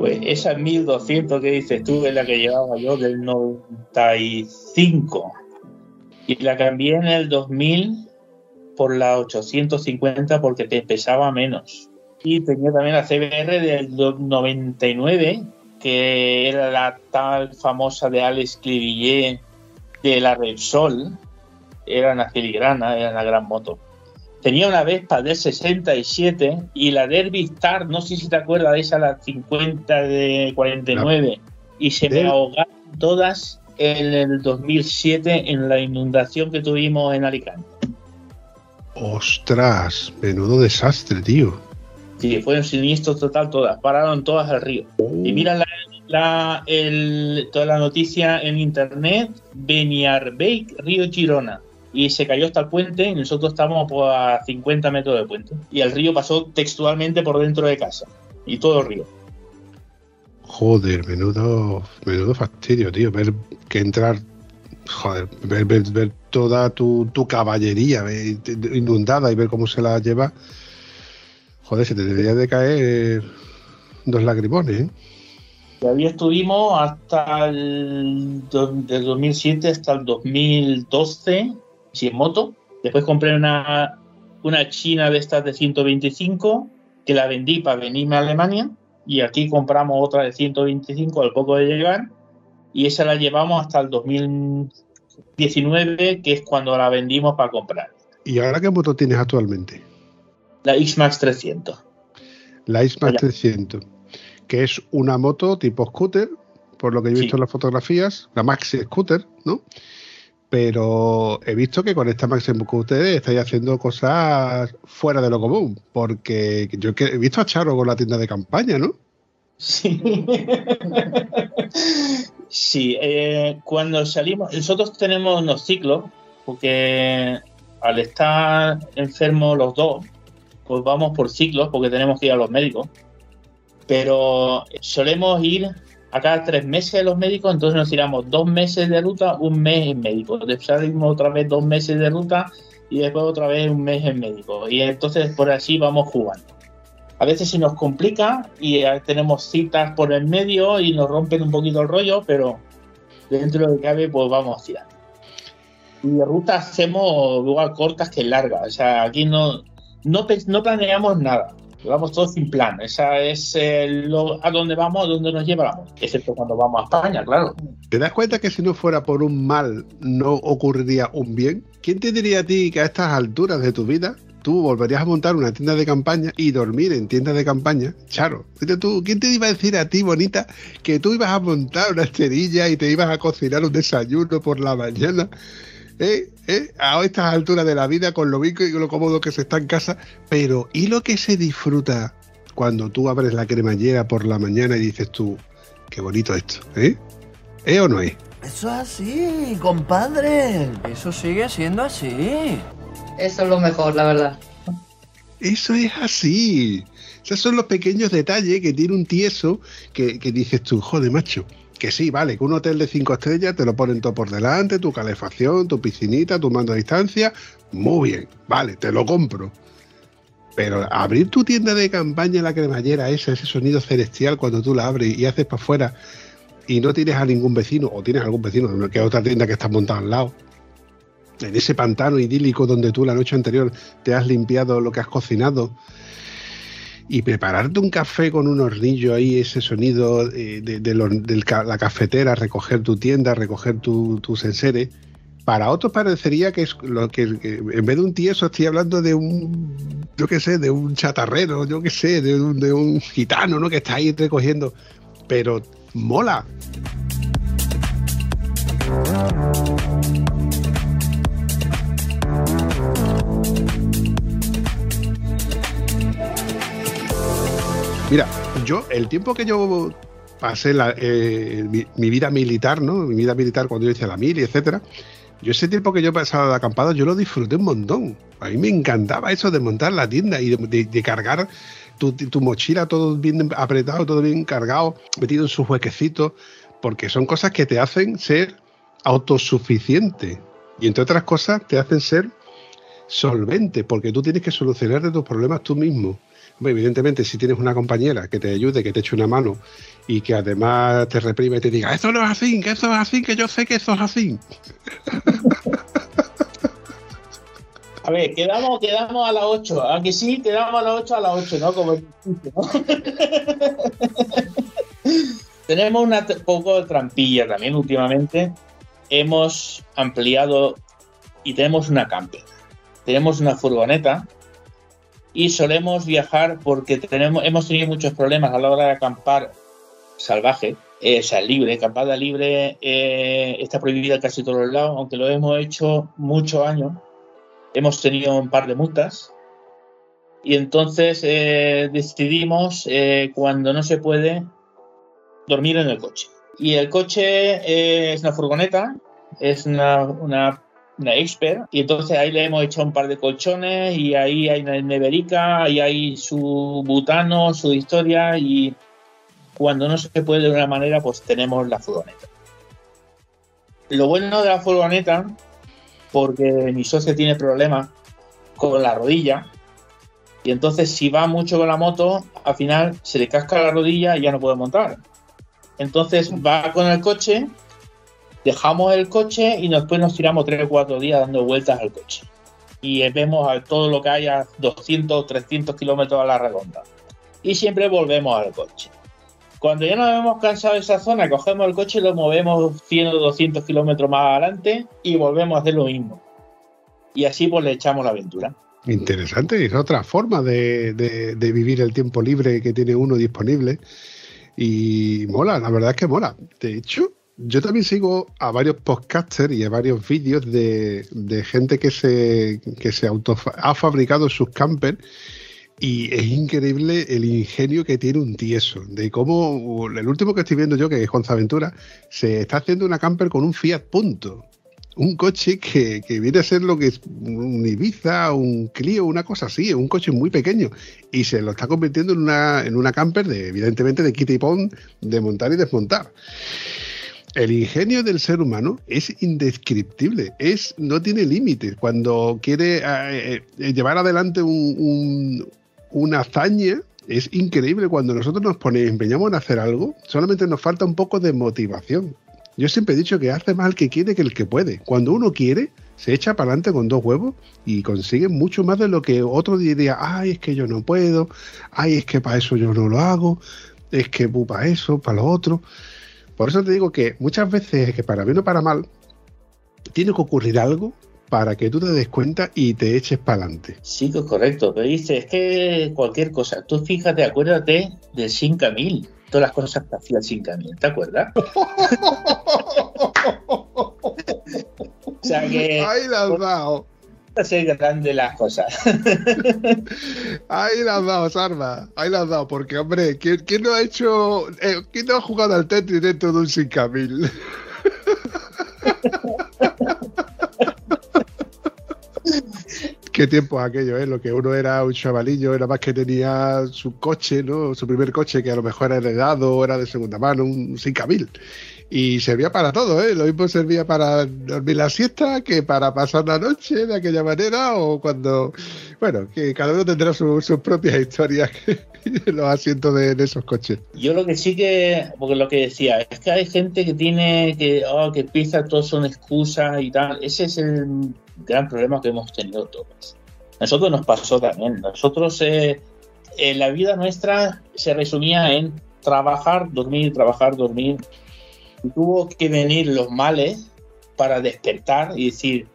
Pues esa 1200 que dices tú es la que llevaba yo del 95. Y la cambié en el 2000 por la 850 porque te pesaba menos. Y tenía también la CBR del 99, que era la tal famosa de Alex Clivillet de la Repsol. Era una filigrana, era una gran moto. Tenía una Vespa del 67 y la Derby Star, no sé si te acuerdas de esa, la 50 de 49. Y se me ahogaron todas en el 2007 en la inundación que tuvimos en Alicante. Ostras, menudo desastre, tío. Sí, fue un siniestro total todas, pararon todas al río. Y mira la, la- el- toda la noticia en internet, Beniarbeik, Río Girona. Y se cayó hasta el puente y nosotros estábamos a 50 metros del puente. Y el río pasó textualmente por dentro de casa. Y todo el río. Joder, menudo, menudo fastidio, tío. Ver que entrar, joder, ver, ver, ver toda tu, tu caballería eh, inundada y ver cómo se la lleva. Joder, se te debería de caer dos lagrimones, ¿eh? Y ahí estuvimos hasta el del 2007 hasta el 2012, sí, en moto. Después compré una, una china de estas de 125 que la vendí para venirme a Alemania. Y aquí compramos otra de 125 al poco de llegar. Y esa la llevamos hasta el 2019, que es cuando la vendimos para comprar. ¿Y ahora qué moto tienes actualmente? La X-Max 300. La Vaya. 300, que es una moto tipo scooter, por lo que he Sí. visto en las fotografías, la Maxi Scooter, ¿no? Pero he visto que con esta Maxi Scooter estáis haciendo cosas fuera de lo común, porque yo que- he visto a Charo con la tienda de campaña, ¿no? Sí. Sí, eh, cuando salimos, nosotros tenemos unos ciclos, porque al estar enfermos los dos, pues vamos por ciclos, porque tenemos que ir a los médicos. Pero solemos ir a cada tres meses a los médicos, entonces nos tiramos dos meses de ruta, un mes en médico. Después salimos otra vez dos meses de ruta y después otra vez un mes en médico. Y entonces por así vamos jugando. A veces se nos complica y eh, tenemos citas por el medio y nos rompen un poquito el rollo, pero dentro de lo que cabe, pues vamos tirando. Y de ruta hacemos igual cortas que largas. O sea, aquí no, no planeamos nada. Vamos todos sin plan. Esa es eh, a dónde vamos, a dónde nos llevamos. Excepto cuando vamos a España, claro. ¿Te das cuenta que si no fuera por un mal no ocurriría un bien? ¿Quién te diría a ti que a estas alturas de tu vida tú volverías a montar una tienda de campaña y dormir en tiendas de campaña? Charo, tú, ¿quién te iba a decir a ti, bonita, que tú ibas a montar una esterilla y te ibas a cocinar un desayuno por la mañana? ¿Eh? ¿Eh? A estas alturas de la vida, con lo rico y con lo cómodo que se está en casa, pero ¿y lo que se disfruta cuando tú abres la cremallera por la mañana y dices tú, qué bonito esto, ¿eh? ¿Eh o no es? Eso es así, compadre. Eso sigue siendo así. Eso es lo mejor, la verdad. Eso es así. Esos son los pequeños detalles que tiene un tieso que, que dices tú, joder, macho. Que sí, vale, que un hotel de cinco estrellas te lo ponen todo por delante, tu calefacción, tu piscinita, tu mando a distancia. Muy bien, vale, te lo compro. Pero abrir tu tienda de campaña, la cremallera esa, ese sonido celestial cuando tú la abres y haces para afuera y no tienes a ningún vecino, o tienes algún vecino, que es otra tienda que está montada al lado, en ese pantano idílico donde tú la noche anterior te has limpiado lo que has cocinado y prepararte un café con un hornillo ahí, ese sonido eh, de, la cafetera, recoger tu tienda, recoger tu, tus enseres. Para otros parecería que es lo que, que en vez de un tieso estoy hablando de un, yo qué sé, de un chatarrero, yo qué sé, de un, de un gitano, ¿no? Que está ahí recogiendo. Pero mola. Mira, yo, el tiempo que yo pasé la, eh, mi, vida militar, ¿no? Mi vida militar cuando yo hice la mili, etcétera. Yo ese tiempo que yo pasaba de acampado, yo lo disfruté un montón. A mí me encantaba eso de montar la tienda y de, cargar tu, tu mochila todo bien apretado, todo bien cargado, metido en sus huequecitos, porque son cosas que te hacen ser autosuficiente y entre otras cosas te hacen ser solvente, porque tú tienes que solucionarte tus problemas tú mismo. Evidentemente, si tienes una compañera que te ayude, que te eche una mano y que además te reprime y te diga, eso no es así, que eso es así, que yo sé que eso es así. *laughs* A ver, quedamos, quedamos a las 8. Aunque sí, quedamos a las 8 a las 8, ¿no? Como el ¿no? *laughs* Tenemos una poco de trampilla también últimamente. Hemos ampliado y tenemos una camper. Tenemos una furgoneta y solemos viajar porque tenemos, hemos tenido muchos problemas a la hora de acampar salvaje, eh, o sea, libre, acampada libre eh, está prohibida casi todos los lados, aunque lo hemos hecho muchos años. Hemos tenido un par de multas y entonces eh, decidimos, eh, cuando no se puede, dormir en el coche. Y el coche eh, es una furgoneta, es una, una, una expert, y entonces ahí le hemos echado un par de colchones y ahí hay una neverica, y hay su butano, su historia, y cuando no se puede de una manera, pues tenemos la furgoneta. Lo bueno de la furgoneta, porque mi socio tiene problemas con la rodilla, y entonces si va mucho con la moto, al final se le casca la rodilla y ya no puede montar. Entonces va con el coche, dejamos el coche y después nos tiramos 3 o 4 días dando vueltas al coche. Y vemos a todo lo que hay a 200 300 kilómetros a la redonda. Y siempre volvemos al coche. Cuando ya nos hemos cansado de esa zona, cogemos el coche, lo movemos 100 o 200 kilómetros más adelante y volvemos a hacer lo mismo. Y así pues le echamos la aventura. Interesante, es otra forma de, vivir el tiempo libre que tiene uno disponible. Y mola, la verdad es que mola. De hecho, yo también sigo a varios podcasters y a varios vídeos de, de gente que se, que se ha fabricado sus campers. Y es increíble el ingenio que tiene un tieso. De cómo el último que estoy viendo yo, que es Juan Aventura, se está haciendo una camper con un Fiat Punto un coche que, que viene a ser lo que es un Ibiza, un Clio, una cosa así, un coche muy pequeño. Y se lo está convirtiendo en una, en una camper, de, evidentemente, de kit y pon, de montar y desmontar. El ingenio del ser humano es indescriptible, es, no tiene límites. Cuando quiere eh, eh, llevar adelante un- una hazaña, es increíble. Cuando nosotros nos ponemos, empeñamos en hacer algo, solamente nos falta un poco de motivación. Yo siempre he dicho que hace más el que quiere que el que puede. Cuando uno quiere, se echa para adelante con dos huevos y consigue mucho más de lo que otro diría, ay, es que yo no puedo, ay, es que para eso yo no lo hago, es que para eso, para lo otro. Por eso te digo que muchas veces, que para bien o para mal, tiene que ocurrir algo para que tú te des cuenta y te eches para adelante. Sí, que es correcto. Pero dice, es que cualquier cosa. Tú fíjate, acuérdate del 5000. Todas las cosas que hacía el 5000. ¿Te acuerdas? *laughs* o sea que Ahí la has dado, ser grande las cosas. *laughs* ahí la has dado, Sarma, ahí la has porque hombre, ¿quién, no ha hecho, eh, quién no ha jugado al Tetris dentro de un 5000? *laughs* Qué tiempo aquello, ¿eh? Lo que uno era un chavalillo, era más que tenía su coche, ¿no? Su primer coche, que a lo mejor era heredado, era de segunda mano, un 5000. Y servía para todo, ¿eh? Lo mismo servía para dormir la siesta que para pasar la noche de aquella manera o cuando... Bueno, que cada uno tendrá su- sus propias historias *laughs* en los asientos de, esos coches. Yo lo que sí que, porque lo que decía, es que hay gente que tiene que, oh, que piensa todo son excusas y tal. Ese es el gran problema que hemos tenido todos. Nosotros nos pasó también. Nosotros, eh, la vida nuestra se resumía en trabajar, dormir, trabajar, dormir. Tuvo que venir los males para despertar y decir,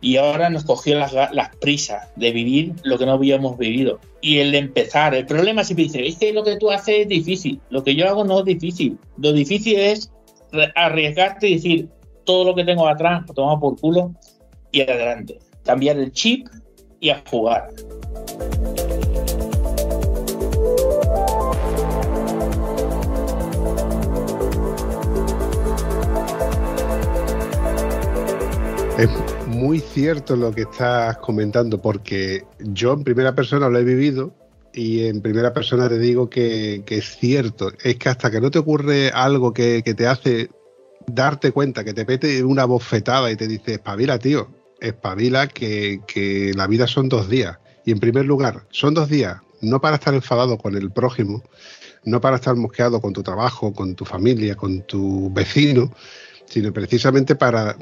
y ahora nos cogió las, prisas de vivir lo que no habíamos vivido. Y el empezar, el problema siempre dice, es que lo que tú haces es difícil, lo que yo hago no es difícil, lo difícil es arriesgarte y decir, todo lo que tengo atrás, lo tomamos por culo y adelante. Cambiar el chip y a jugar. Es muy cierto lo que estás comentando, porque yo en primera persona lo he vivido y en primera persona te digo que, es cierto. Es que hasta que no te ocurre algo que, que te hace darte cuenta, que te pete una bofetada y te dice, espabila, tío, espabila que, que la vida son dos días. Y en primer lugar, son dos días, no para estar enfadado con el prójimo, no para estar mosqueado con tu trabajo, con tu familia, con tu vecino, sino precisamente para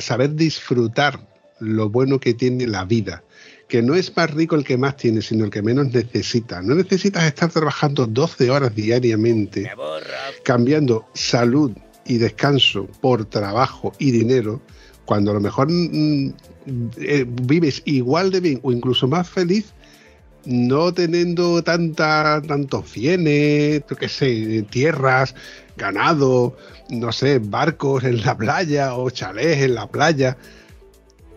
saber disfrutar lo bueno que tiene la vida. Que no es más rico el que más tiene, sino el que menos necesita. No necesitas estar trabajando 12 horas diariamente, cambiando salud y descanso por trabajo y dinero, cuando a lo mejor mm, eh, vives igual de bien o incluso más feliz no teniendo tanta, tantos bienes, yo qué sé, tierras, ganado, no sé, barcos en la playa o chalés en la playa.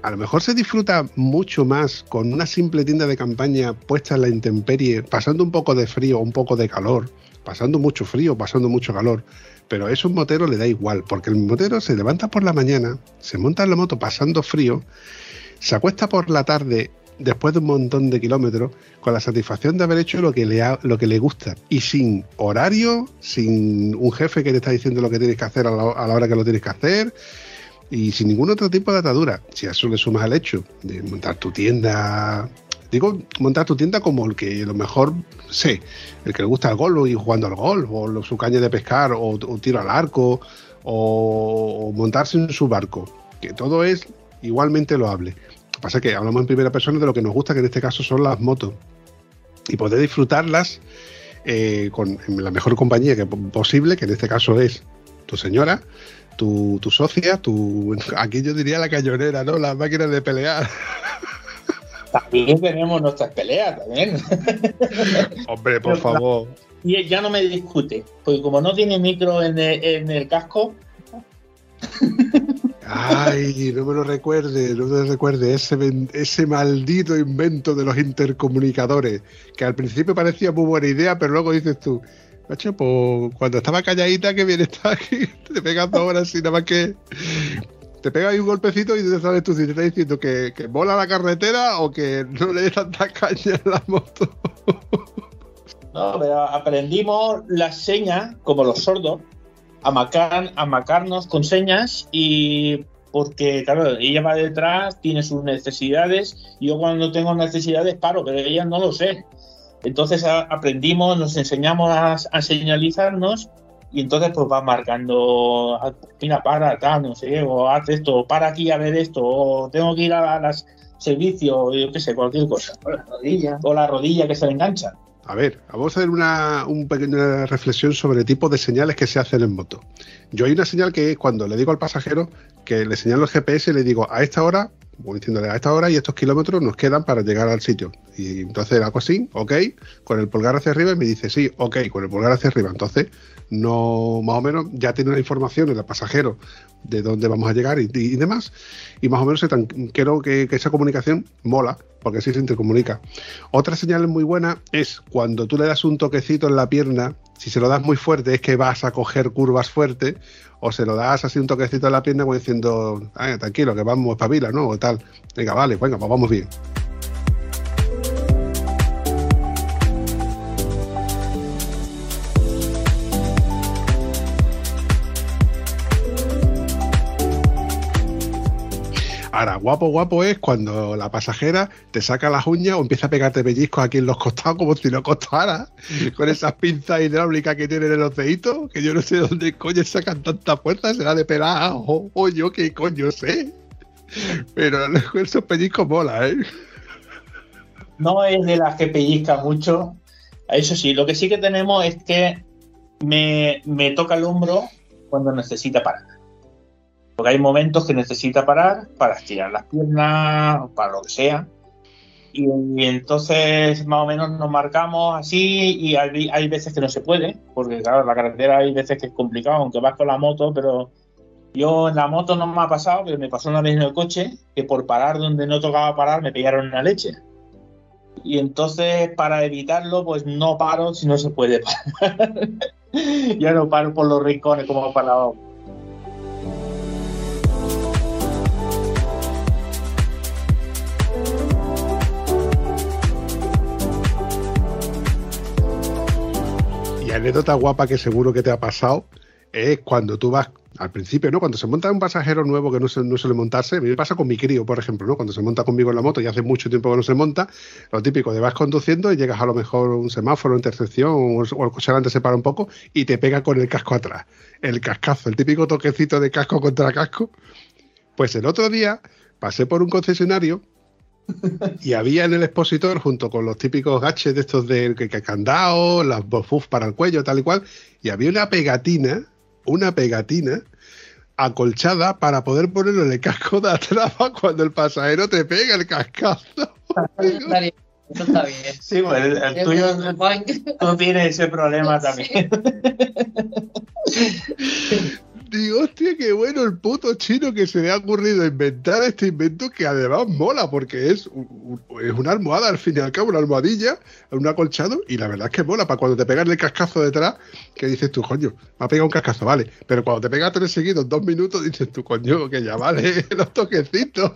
A lo mejor se disfruta mucho más con una simple tienda de campaña puesta en la intemperie, pasando un poco de frío, un poco de calor, pasando mucho frío, pasando mucho calor. Pero eso un motero le da igual, porque el motero se levanta por la mañana, se monta en la moto pasando frío, se acuesta por la tarde después de un montón de kilómetros, con la satisfacción de haber hecho lo que le, ha, lo que le gusta y sin horario, sin un jefe que te está diciendo lo que tienes que hacer a la, a la hora que lo tienes que hacer y sin ningún otro tipo de atadura. Si a eso le sumas el hecho de montar tu tienda, digo, montar tu tienda como el que lo mejor, sé, el que le gusta el golf y jugando al golf, o su caña de pescar, o, o tiro al arco, o, o montarse en su barco, que todo es igualmente loable. Pasa es que hablamos en primera persona de lo que nos gusta, que en este caso son las motos. Y poder disfrutarlas eh, con la mejor compañía que posible, que en este caso es tu señora, tu, tu socia, tu. *laughs* Aquí yo diría la cañonera, ¿no? Las máquinas de pelear. *laughs* También tenemos nuestras peleas, también. *laughs* Hombre, por favor. Y ya no me discute, porque como no tiene micro en el, en el casco, Ay, no me lo recuerde, no me lo recuerde. Ese, ese maldito invento de los intercomunicadores, que al principio parecía muy buena idea, pero luego dices tú, macho, pues cuando estaba calladita, que bien está aquí, *laughs* te pegas dos horas sin nada más que. Te pega ahí un golpecito y te sabes tú si te está diciendo que, que la carretera o que no le des tanta caña a la moto. *laughs* No, pero aprendimos las señas, como los sordos, a, macar, a macarnos con señas y porque, claro, ella va detrás, tiene sus necesidades, yo cuando tengo necesidades paro, pero ella no lo sé. Entonces a- aprendimos, nos enseñamos a, a señalizarnos y entonces pues va marcando, ah, mira, para, tal, no sé, o haz esto, o para aquí a ver esto, o tengo que ir a las servicio, yo qué sé, cualquier cosa. Con la rodilla. O la rodilla que se le engancha. A ver, vamos a hacer una, un pequeña reflexión sobre el tipo de señales que se hacen en moto. Yo hay una señal que es cuando le digo al pasajero que le señalo el GPS y le digo a esta hora, voy diciéndole a esta hora y estos kilómetros nos quedan para llegar al sitio. Y entonces hago así, ok, con el pulgar hacia arriba y me dice sí, ok, con el pulgar hacia arriba. Entonces, no, más o menos ya tiene la información el pasajero de dónde vamos a llegar y, demás. Y más o menos se que, que esa comunicación mola, porque así se intercomunica. Otra señal muy buena es cuando tú le das un toquecito en la pierna, si se lo das muy fuerte es que vas a coger curvas fuertes, o se lo das así un toquecito en la pierna como diciendo, "Ah, tranquilo, que vamos espabila, ¿no? O tal. Venga, vale, venga, pues vamos bien. Ahora, guapo, guapo es cuando la pasajera te saca las uñas o empieza a pegarte pellizcos aquí en los costados como si no costara, con esas pinzas hidráulicas que tienen en los deditos, que yo no sé dónde coño sacan tanta fuerza, será de pelar, o, o yo qué coño sé. Pero esos pellizcos mola, ¿eh? No es de las que pellizca mucho. Eso sí, lo que sí que tenemos es que me, me toca el hombro cuando necesita parar. Porque hay momentos que necesita parar para estirar las piernas o para lo que sea. Y, y entonces más o menos nos marcamos así y hay, hay veces que no se puede, porque claro, la carretera hay veces que es complicado, aunque vas con la moto, pero yo en la moto no me ha pasado, pero me pasó una vez en el coche que por parar donde no tocaba parar me pillaron una leche. Y entonces, para evitarlo, pues no paro si no se puede parar. *laughs* ya no paro por los rincones como paraba. Anécdota guapa que seguro que te ha pasado es cuando tú vas al principio, ¿no? Cuando se monta un pasajero nuevo que no, se, suele montarse, a mí me pasa con mi crío, por ejemplo, ¿no? Cuando se monta conmigo en la moto y hace mucho tiempo que no se monta, lo típico de vas conduciendo y llegas a lo mejor un semáforo, intersección o, o el coche delante se para un poco y te pega con el casco atrás. El cascazo, el típico toquecito de casco contra casco. Pues el otro día pasé por un concesionario y había en el expositor, junto con los típicos gaches de estos de que, que candado, las buff para el cuello, tal y cual, y había una pegatina, una pegatina acolchada para poder ponerlo en el casco de atrás *laughs* cuando el pasajero te pega el cascazo. Eso está bien. Sí, pues el, el tuyo, tú tienes ese problema *laughs* también. *laughs* Digo, hostia, qué bueno el puto chino que se le ha ocurrido inventar este invento que además mola, porque es, un- un- es una almohada, al fin y al cabo, una almohadilla, un acolchado, y la verdad es que mola, para cuando te pegan el cascazo detrás, que dices tú, coño, me ha pegado un cascazo, vale, pero cuando te pega tres seguidos, dos minutos, dices tú, coño, que ya vale *laughs* los toquecitos.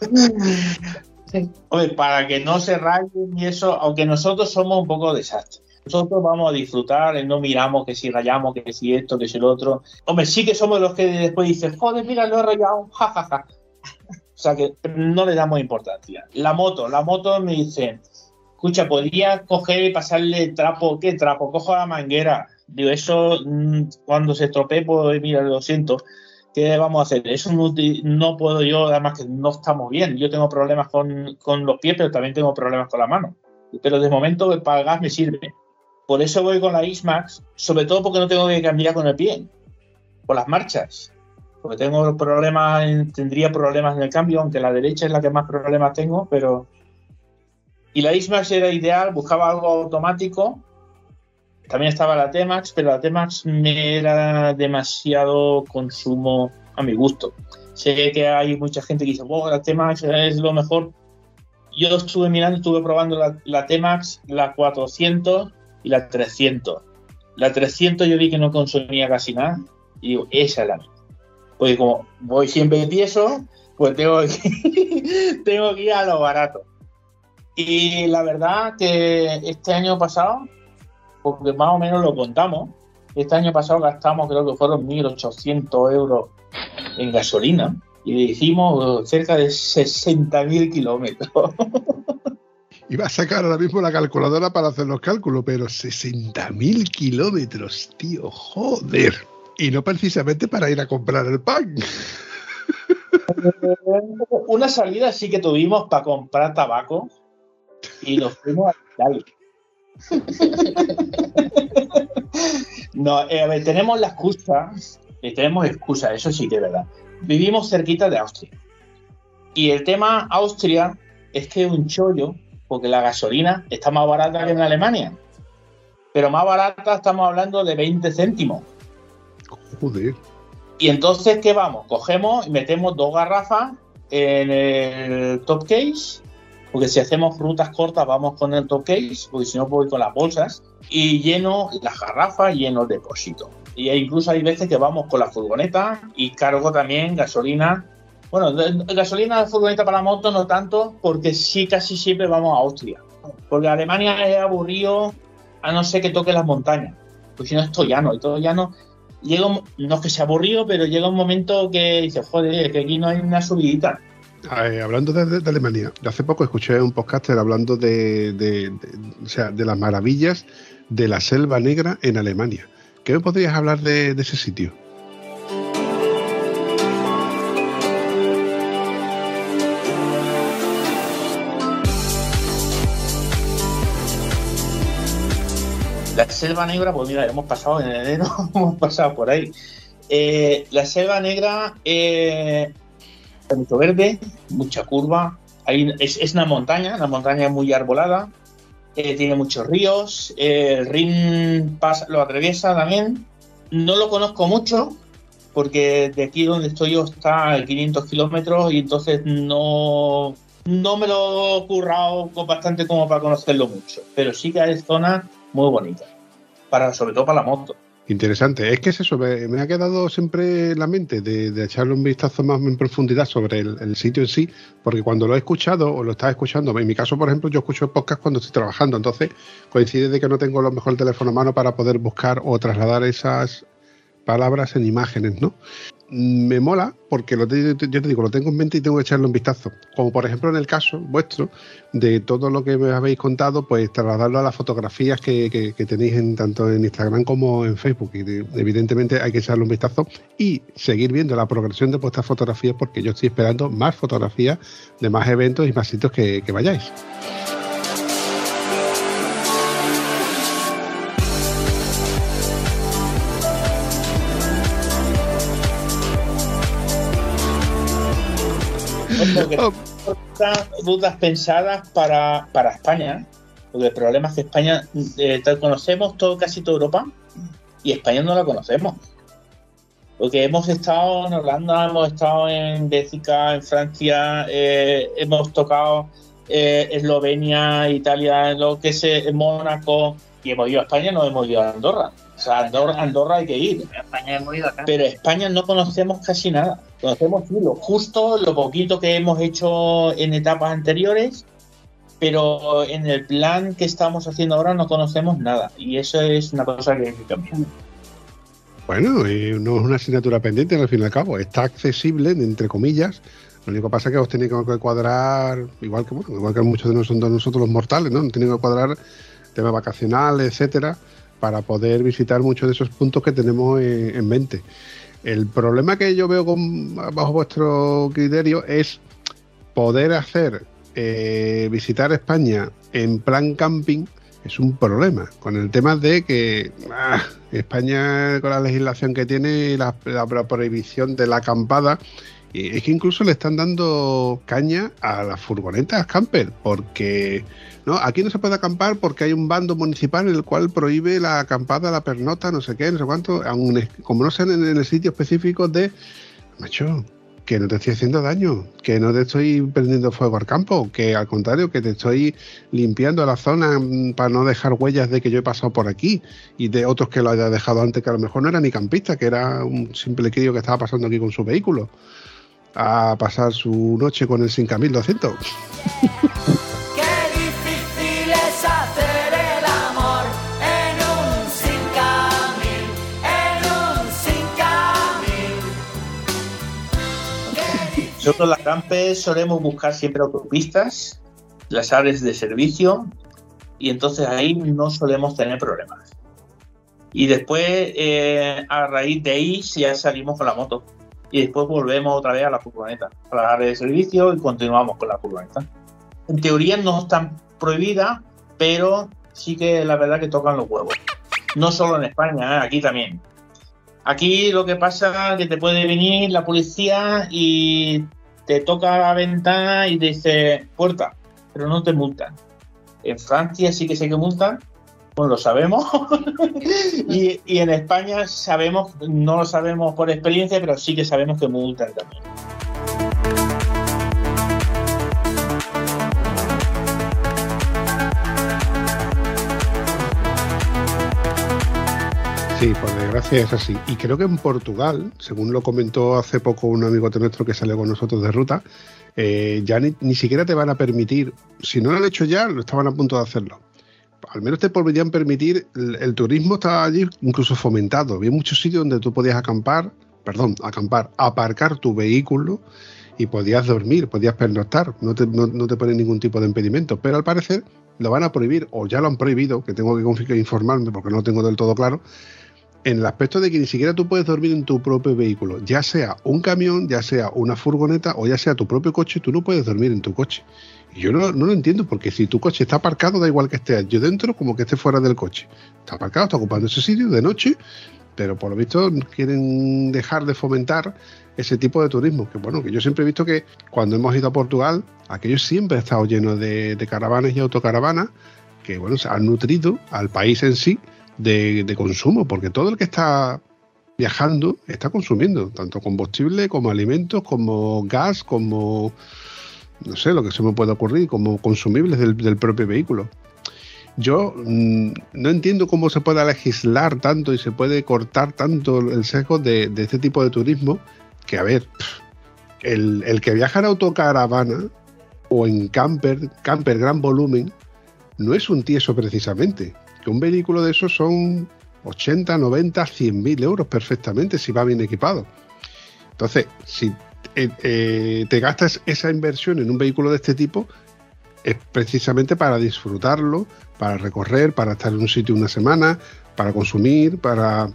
*laughs* Hombre, para que no se rayen y eso, aunque nosotros somos un poco desastres. Nosotros vamos a disfrutar, eh, no miramos que si rayamos, que si esto, que si lo otro. Hombre, sí que somos los que después dicen, joder, mira, lo he rayado, *laughs* jajaja. O sea que no le damos importancia. La moto, la moto me dice, escucha, podría coger y pasarle trapo, ¿qué trapo? Cojo la manguera. Digo, eso mm, cuando se estropee, pues mira, lo siento. ¿Qué vamos a hacer? Eso no, no puedo yo, además que no estamos bien. Yo tengo problemas con, con los pies, pero también tengo problemas con la mano. Pero de momento para el gas me sirve. Por eso voy con la X-Max, sobre todo porque no tengo que cambiar con el pie, por las marchas. Porque tengo problemas, en- tendría problemas en el cambio, aunque la derecha es la que más problemas tengo, pero... Y la X-Max era ideal, buscaba algo automático. También estaba la T-Max, pero la T-Max me era demasiado consumo a mi gusto. Sé que hay mucha gente que dice, wow, la T-Max es lo mejor. Yo estuve mirando, estuve probando la, la T-Max, la 400 y la 300. La 300 yo vi que no consumía casi nada. Y digo, esa es la mía. Porque como voy siempre tieso, pues tengo que, *laughs* tengo que ir a lo barato. Y la verdad que este año pasado, porque más o menos lo contamos, este año pasado gastamos creo que fueron 1.800 euros en gasolina y hicimos cerca de 60.000 kilómetros. *laughs* Iba a sacar ahora mismo la calculadora para hacer los cálculos, pero 60.000 kilómetros, tío, joder. Y no precisamente para ir a comprar el pan. *laughs* Una salida sí que tuvimos para comprar tabaco y nos fuimos a Italia. *laughs* No, eh, a ver, tenemos la excusa, eh, tenemos excusa, eso sí que es verdad. Vivimos cerquita de Austria. Y el tema Austria es que es un chollo, porque la gasolina está más barata que en Alemania. Pero más barata estamos hablando de 20 céntimos. Joder. Y entonces, ¿qué vamos? Cogemos y metemos dos garrafas en el top case, porque si hacemos rutas cortas vamos con el top case, porque si no voy con las bolsas, y lleno las garrafas, lleno el depósito. Y incluso hay veces que vamos con la furgoneta y cargo también gasolina. Bueno, gasolina de furgoneta para moto no tanto, porque sí casi siempre vamos a Austria. Porque Alemania es aburrido a no ser que toque las montañas. Pues si no es todo llano, y todo llano llega no es que sea aburrido, pero llega un momento que dices, joder, que aquí no hay una subidita. Hablando de, de- Alemania, hace poco escuché un podcaster hablando de, de- de- o sea, de las maravillas de la selva negra en Alemania. ¿Qué me podrías hablar de ese sitio? Selva negra, pues mira, hemos pasado en enero, *laughs* hemos pasado por ahí. Eh, la selva negra eh, mucho verde, mucha curva. Hay- es, una montaña, una montaña muy arbolada. eh, tiene muchos ríos. eh, el Rin pasa, lo atraviesa también. No lo conozco mucho porque de aquí donde estoy yo está a 500 kilómetros y entonces no, no me lo he currado bastante como para conocerlo mucho. Pero sí que hay zonas muy bonitas, para, sobre todo para la moto. Interesante. Es que es eso, me, ha quedado siempre en la mente de, echarle un vistazo más en profundidad sobre el, el sitio en sí, porque cuando lo he escuchado o lo estás escuchando, en mi caso, por ejemplo, yo escucho podcast cuando estoy trabajando, entonces coincide de que no tengo lo mejor el teléfono a mano para poder buscar o trasladar esas palabras en imágenes, ¿no? Me mola porque lo te- yo te digo, lo tengo en mente y tengo que echarle un vistazo. Como por ejemplo en el caso vuestro, de todo lo que me habéis contado, pues trasladarlo a las fotografías que, que- tenéis en, tanto en Instagram como en Facebook. Y de- evidentemente hay que echarle un vistazo y seguir viendo la progresión de vuestras fotografías porque yo estoy esperando más fotografías de más eventos y más sitios que vayáis. Rutas, rutas pensadas para, para España, porque el problema es que España, eh, conocemos todo, casi toda Europa, y España no la conocemos. Porque hemos estado en Holanda, hemos estado en Bélgica, en Francia, eh, hemos tocado eh, Eslovenia, Italia, lo que es Mónaco, y hemos ido a España, no hemos ido a Andorra. O sea, Andorra, Andorra hay que ir. España hemos ido acá. Pero España no conocemos casi nada. Conocemos sí, lo justo, lo poquito que hemos hecho en etapas anteriores, pero en el plan que estamos haciendo ahora no conocemos nada. Y eso es una cosa que hay que cambiar. Bueno, eh, no es una asignatura pendiente al fin y al cabo, está accesible, entre comillas. Lo único que pasa es que os tenéis que cuadrar, igual que bueno, igual que muchos de nosotros, nosotros los mortales, ¿no? Tenéis que cuadrar temas vacacionales, etcétera, para poder visitar muchos de esos puntos que tenemos en, en mente. El problema que yo veo con, bajo vuestro criterio es poder hacer eh, visitar España en plan camping es un problema con el tema de que ah, España con la legislación que tiene la- la prohibición de la acampada y es que incluso le están dando caña a las furgonetas camper porque no aquí no se puede acampar porque hay un bando municipal en el cual prohíbe la acampada la pernota no sé qué no sé cuánto como no sean en, en el sitio específico de macho que no te estoy haciendo daño, que no te estoy prendiendo fuego al campo, que al contrario, que te estoy limpiando la zona mm, para no dejar huellas de que yo he pasado por aquí y de otros que lo haya dejado antes, que a lo mejor no era ni campista, que era un simple crío que estaba pasando aquí con su vehículo a pasar su noche con el 5200. *laughs* Nosotros las campes solemos buscar siempre autopistas, las áreas de servicio, y entonces ahí no solemos tener problemas. Y después, eh, a raíz de ahí, ya salimos con la moto. Y después volvemos otra vez a la furgoneta, a la área de servicio y continuamos con la furgoneta. En teoría no están prohibidas, pero sí que la verdad que tocan los huevos. No solo en España, ¿eh? aquí también. Aquí lo que pasa es que te puede venir la policía y te toca la ventana y te dice puerta, pero no te multan. En Francia sí que sé que multan, pues lo sabemos. *laughs* y, y en España sabemos, no lo sabemos por experiencia, pero sí que sabemos que multan también. Sí, por desgracia es así. Y creo que en Portugal, según lo comentó hace poco un amigo de nuestro que salió con nosotros de ruta, eh, ya ni, ni siquiera te van a permitir, si no lo han hecho ya, lo estaban a punto de hacerlo. Al menos te podrían permitir, el, turismo estaba allí incluso fomentado. Había muchos sitios donde tú podías acampar, perdón, acampar, aparcar tu vehículo y podías dormir, podías pernoctar, no te, no, no te ponen ningún tipo de impedimento. Pero al parecer lo van a prohibir, o ya lo han prohibido, que tengo que informarme porque no lo tengo del todo claro, en el aspecto de que ni siquiera tú puedes dormir en tu propio vehículo, ya sea un camión, ya sea una furgoneta o ya sea tu propio coche, tú no puedes dormir en tu coche. Y yo no, lo entiendo, porque si tu coche está aparcado, da igual que esté yo dentro como que esté fuera del coche. Está aparcado, está ocupando ese sitio de noche, pero por lo visto quieren dejar de fomentar ese tipo de turismo. Que bueno, que yo siempre he visto que cuando hemos ido a Portugal, aquello siempre ha estado lleno de, de caravanas y autocaravanas que bueno, se han nutrido al país en sí de, consumo, porque todo el que está viajando está consumiendo, tanto combustible como alimentos, como gas, como no sé, lo que se me puede ocurrir, como consumibles del, propio vehículo. Yo mm, no entiendo cómo se puede legislar tanto y se puede cortar tanto el sesgo de, este tipo de turismo, que a ver, el, el que viaja en autocaravana o en camper, camper gran volumen, no es un tieso precisamente. Un vehículo de esos son 80, 90, 100 mil euros perfectamente si va bien equipado. Entonces, si eh, eh, te gastas esa inversión en un vehículo de este tipo, es precisamente para disfrutarlo, para recorrer, para estar en un sitio una semana, para consumir, para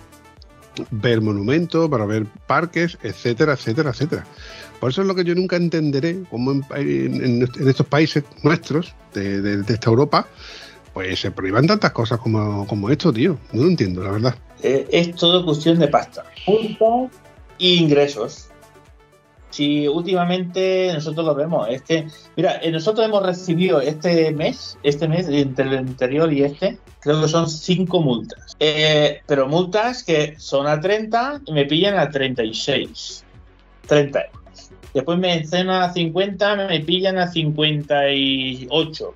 ver monumentos, para ver parques, etcétera, etcétera, etcétera. Por eso es lo que yo nunca entenderé, como en, en- estos países nuestros, de esta Europa, pues se prohíban tantas cosas como, como esto, tío. No lo entiendo, la verdad. Eh, es todo cuestión de pasta. Puntos e ingresos. Si últimamente nosotros lo vemos, este, mira, eh, nosotros hemos recibido este mes, este mes, entre el anterior y este, creo que son cinco multas. Eh, pero multas que son a 30 y me pillan a 36. 30 euros. Después me encena a 50, me pillan a 58.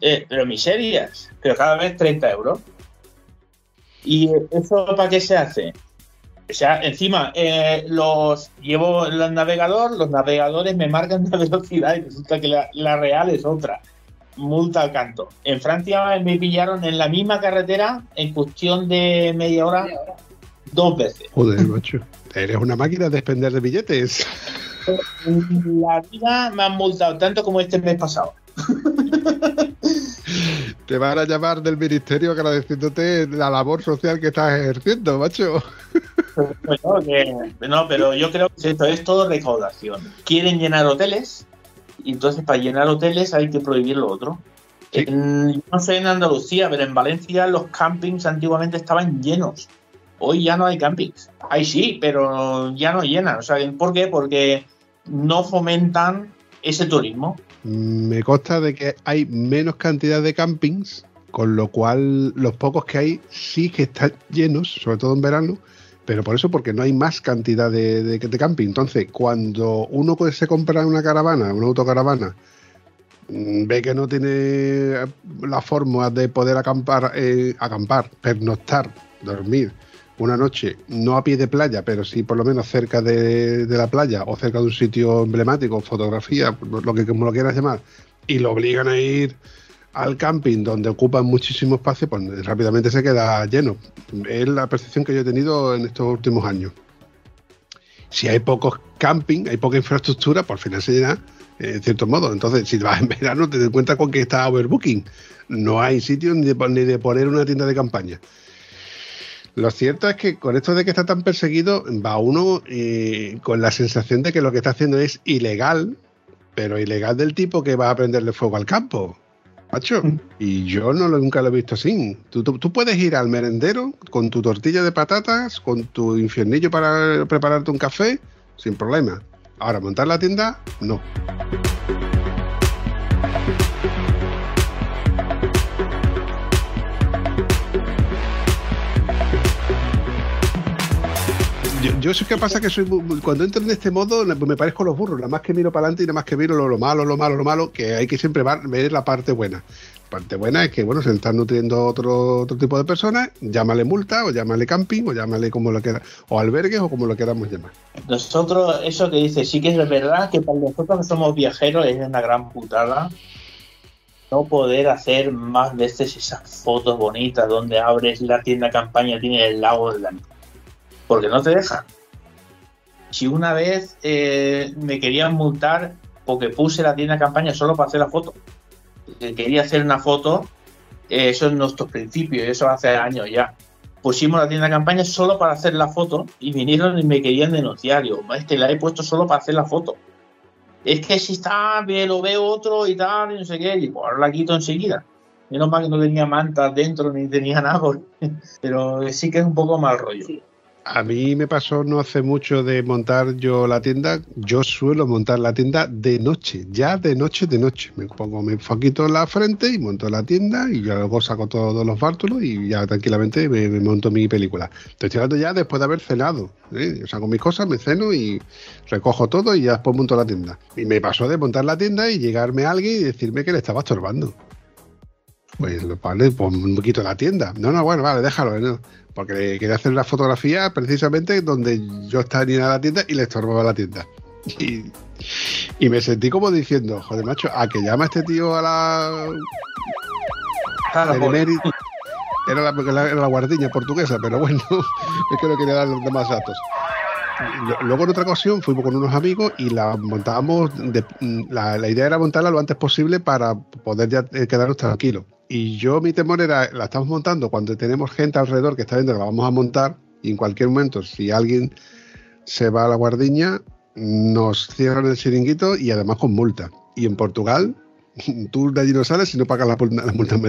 Eh, pero miserias, pero cada vez 30 euros. ¿Y eso para qué se hace? O sea, encima, eh, los llevo el navegador, los navegadores me marcan *laughs* la velocidad y resulta que la, la real es otra. Multa al canto. En Francia me pillaron en la misma carretera en cuestión de media hora dos veces. Joder, macho. Eres una máquina de despender de billetes. La vida me han multado tanto como este mes pasado. *laughs* Te van a llamar del ministerio agradeciéndote la labor social que estás ejerciendo, macho. Bueno, que- no, pero yo creo que esto es todo recaudación. Quieren llenar hoteles y entonces para llenar hoteles hay que prohibir lo otro. Sí. En- no sé en Andalucía, pero en Valencia los campings antiguamente estaban llenos. Hoy ya no hay campings. Ahí sí, pero ya no llenan. O sea, ¿por qué? Porque no fomentan ese turismo. Me consta de que hay menos cantidad de campings, con lo cual los pocos que hay sí que están llenos, sobre todo en verano, pero por eso porque no hay más cantidad de, de- camping. Entonces, cuando uno se compra una caravana, una autocaravana, mm, ve que no tiene la forma de poder acampar, eh, acampar, pernoctar, dormir una noche, no a pie de playa, pero sí por lo menos cerca de, la playa o cerca de un sitio emblemático, fotografía, lo que como lo quieras llamar, y lo obligan a ir al camping donde ocupan muchísimo espacio, pues rápidamente se queda lleno. Es la percepción que yo he tenido en estos últimos años. Si hay pocos camping, hay poca infraestructura, por final se llena eh, en cierto modo. Entonces, si vas *laughs* en verano, te das cuenta con que está overbooking. No hay sitio ni de, ni de poner una tienda de campaña. Lo cierto es que con esto de que está tan perseguido, va uno eh, con la sensación de que lo que está haciendo es ilegal, pero ilegal del tipo que va a prenderle fuego al campo. Macho, y yo no lo, nunca lo he visto así. Tú, tú- tú puedes ir al merendero con tu tortilla de patatas, con tu infiernillo para prepararte un café, sin problema. Ahora, montar la tienda, no. Yo, sé qué pasa que soy cuando entro en este modo me parezco a los burros, nada más que miro para adelante y nada más que miro lo, lo malo, lo malo, lo malo, que hay que siempre ver la parte buena. La parte buena es que bueno, se están nutriendo otro, otro tipo de personas, llámale multa, o llámale camping, o llámale como lo quieras, o albergues, o como lo queramos llamar. Nosotros, eso que dice, sí que es verdad que para nosotros que somos viajeros es una gran putada no poder hacer más veces esas fotos bonitas donde abres la tienda campaña, tiene el lago delante. Porque no te dejan. Si una vez eh, me querían multar porque puse la tienda campaña solo para hacer la foto, que quería hacer una foto, eh, eso es nuestro principio, y eso hace años ya pusimos la tienda campaña solo para hacer la foto y vinieron y me querían denunciar. Yo, es que la he puesto solo para hacer la foto. Es que si está, lo veo otro y tal, y no sé qué, y pues ahora la quito enseguida. Menos mal que no tenía mantas dentro ni tenía nada, *laughs* pero sí que es un poco mal rollo. A mí me pasó no hace mucho de montar yo la tienda. Yo suelo montar la tienda de noche, ya de noche, de noche. Me pongo mi foquito en la frente y monto la tienda y luego saco todos los bártulos y ya tranquilamente me, monto mi película. Estoy hablando ya después de haber cenado. ¿eh? Saco mis cosas, me ceno y recojo todo y ya después monto la tienda. Y me pasó de montar la tienda y llegarme a alguien y decirme que le estaba estorbando. Pues vale, pues un poquito la tienda. No, no, bueno, vale, déjalo. ¿no? Porque quería hacer la fotografía precisamente donde yo estaba en la tienda y le estorbaba la tienda. Y, y me sentí como diciendo, joder, macho, a que llama este tío a la. Era porque la- era la guardiña portuguesa, pero bueno, *laughs* es que no quería dar los demás datos. Luego en otra ocasión fuimos con unos amigos y la montábamos, de- la, la idea era montarla lo antes posible para poder ya eh, quedarnos tranquilos. Y yo mi temor era, la estamos montando cuando tenemos gente alrededor que está viendo que la vamos a montar y en cualquier momento si alguien se va a la guardiña nos cierran el chiringuito y además con multa. Y en Portugal *laughs* tú de allí no sales si no pagas las multas.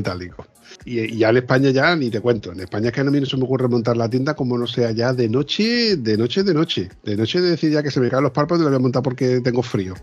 Y, y ya en España ya ni te cuento. En España es que a mí no se me ocurre montar la tienda como no sea ya de noche, de noche, de noche. De noche de decir ya que se me caen los párpados y la voy a montar porque tengo frío.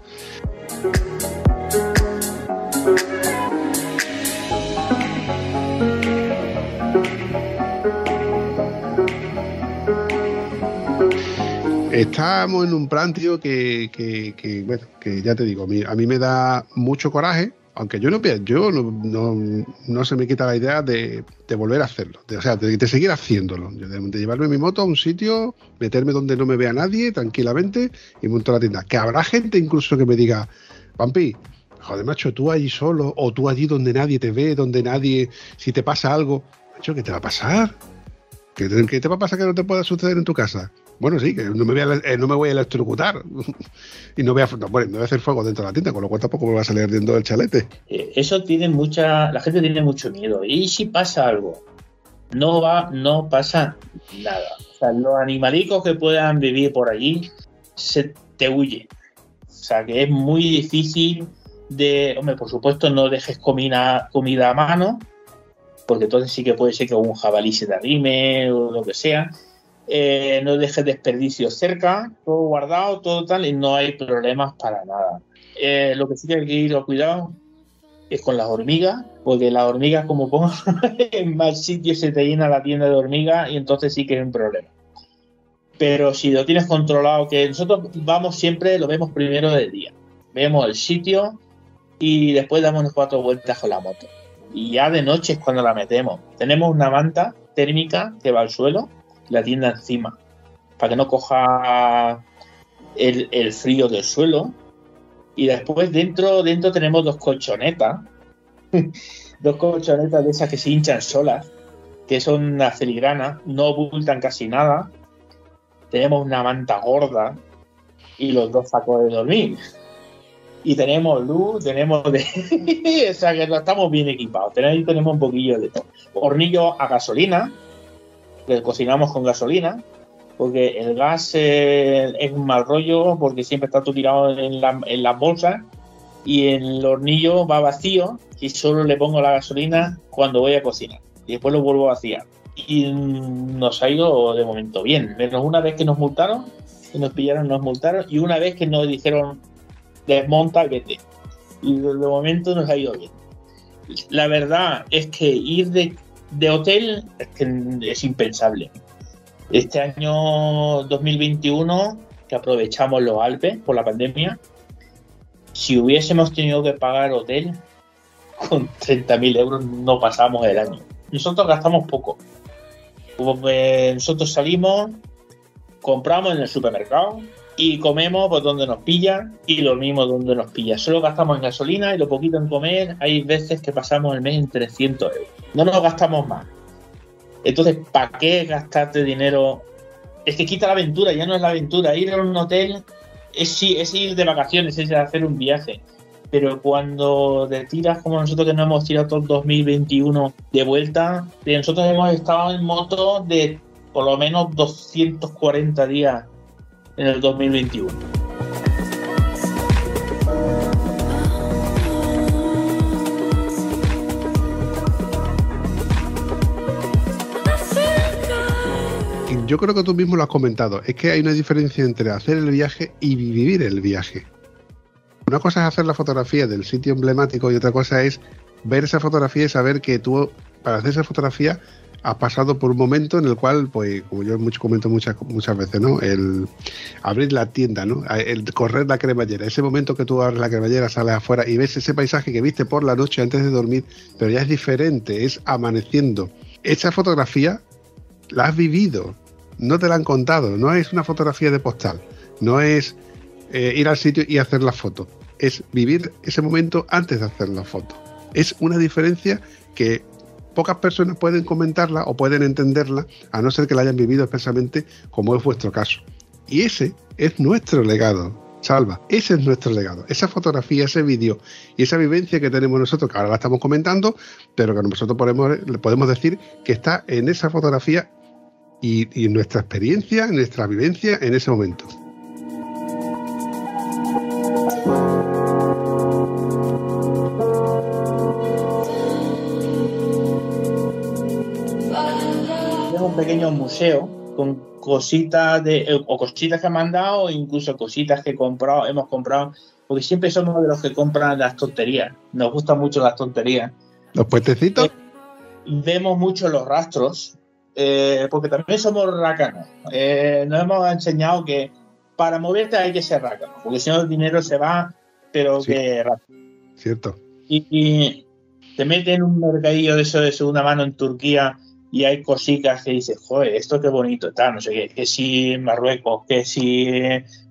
Estamos en un plan, tío, que, que- que, bueno, que ya te digo, a mí, me da mucho coraje, aunque yo no yo no, no, se me quita la idea de, volver a hacerlo, de, o sea, de, seguir haciéndolo, de, llevarme mi moto a un sitio, meterme donde no me vea nadie, tranquilamente, y monto la tienda. Que habrá gente incluso que me diga, Pampi, joder, macho, tú allí solo, o tú allí donde nadie te ve, donde nadie, si te pasa algo, macho, ¿qué te va a pasar? ¿Qué te, qué te va a pasar que no te pueda suceder en tu casa? Bueno, sí, que no me voy a, eh, no me voy a electrocutar *laughs* y no voy, a, no, no voy a hacer fuego dentro de la tienda, con lo cual tampoco me va a salir ardiendo el chalete. Eh, Eso tiene mucha. La gente tiene mucho miedo. ¿Y si pasa algo? No va, no pasa nada. O sea, los animalicos que puedan vivir por allí se te huye. O sea, que es muy difícil de. Hombre, por supuesto, no dejes comida, comida a mano, porque entonces sí que puede ser que un jabalí se te arrime o lo que sea. Eh, no dejes desperdicios cerca, todo guardado, todo tal, y no hay problemas para nada. Eh, lo que sí que hay que ir a cuidado es con las hormigas, porque las hormigas, como pongo *laughs* en más sitios, se te llena la tienda de hormigas y entonces sí que es un problema. Pero si lo tienes controlado, que nosotros vamos siempre, lo vemos primero de día. Vemos el sitio y después damos unas cuatro vueltas con la moto. Y ya de noche es cuando la metemos. Tenemos una manta térmica que va al suelo, la tienda encima, para que no coja el, el frío del suelo. Y después dentro, dentro tenemos dos colchonetas, *laughs* dos colchonetas de esas que se hinchan solas, que son una filigrana, no ocultan casi nada. Tenemos una manta gorda y los dos sacos de dormir. Y tenemos luz, tenemos de. *laughs* o sea que estamos bien equipados. Tenemos, tenemos un poquillo de todo. Hornillo a gasolina, que cocinamos con gasolina, porque el gas eh, es un mal rollo, porque siempre está todo tirado en, en las bolsas y el hornillo va vacío y solo le pongo la gasolina cuando voy a cocinar. Y después lo vuelvo a vaciar. Y nos ha ido de momento bien. Menos una vez que nos multaron, que nos pillaron, nos multaron, y una vez que nos dijeron desmonta, vete. Y de momento nos ha ido bien. La verdad es que ir de, de hotel es, que es impensable. Este año 2021, que aprovechamos los Alpes por la pandemia, si hubiésemos tenido que pagar hotel, con 30.000 euros no pasamos el año. Nosotros gastamos poco. Que nosotros salimos, compramos en el supermercado y comemos por donde nos pilla y dormimos donde nos pilla. Solo gastamos en gasolina y lo poquito en comer. Hay veces que pasamos el mes en 300 euros. No nos gastamos más. Entonces, ¿para qué gastarte dinero? Es que quita la aventura, ya no es la aventura. Ir a un hotel es, es ir de vacaciones, es hacer un viaje. Pero cuando te tiras como nosotros que no hemos tirado todo el 2021 de vuelta, nosotros hemos estado en moto de por lo menos 240 días en el 2021. Y Yo creo que tú mismo lo has comentado. Es que hay una diferencia entre hacer el viaje y vivir el viaje. Una cosa es hacer la fotografía del sitio emblemático y otra cosa es ver esa fotografía y saber que tú, para hacer esa fotografía, has pasado por un momento en el cual, pues, como yo comento muchas, muchas veces, ¿no? El abrir la tienda, ¿no? El correr la cremallera. Ese momento que tú abres la cremallera, sales afuera y ves ese paisaje que viste por la noche antes de dormir, pero ya es diferente, es amaneciendo. Esa fotografía la has vivido, no te la han contado, no es una fotografía de postal, no es eh, ir al sitio y hacer la foto, es vivir ese momento antes de hacer la foto. Es una diferencia que pocas personas pueden comentarla o pueden entenderla, a no ser que la hayan vivido expresamente, como es vuestro caso. Y ese es nuestro legado, Salva. Ese es nuestro legado. Esa fotografía, ese vídeo y esa vivencia que tenemos nosotros, que ahora la estamos comentando, pero que nosotros podemos, podemos decir que está en esa fotografía y, y en nuestra experiencia, en nuestra vivencia en ese momento. Museo con cositas de eh, o cositas que me han dado o incluso cositas que he comprado, hemos comprado, porque siempre somos de los que compran las tonterías. Nos gustan mucho las tonterías. Los puentecitos. Eh, Vemos mucho los rastros, eh, porque también somos rácanos. Eh, nos hemos enseñado que para moverte hay que ser rácano, porque si no el dinero se va, pero Sí. que rápido. Cierto. y, y te meten en un mercadillo de eso de segunda mano en Turquía y hay cositas que dices, joder, esto qué bonito, tal, no sé qué, que si Marruecos, que si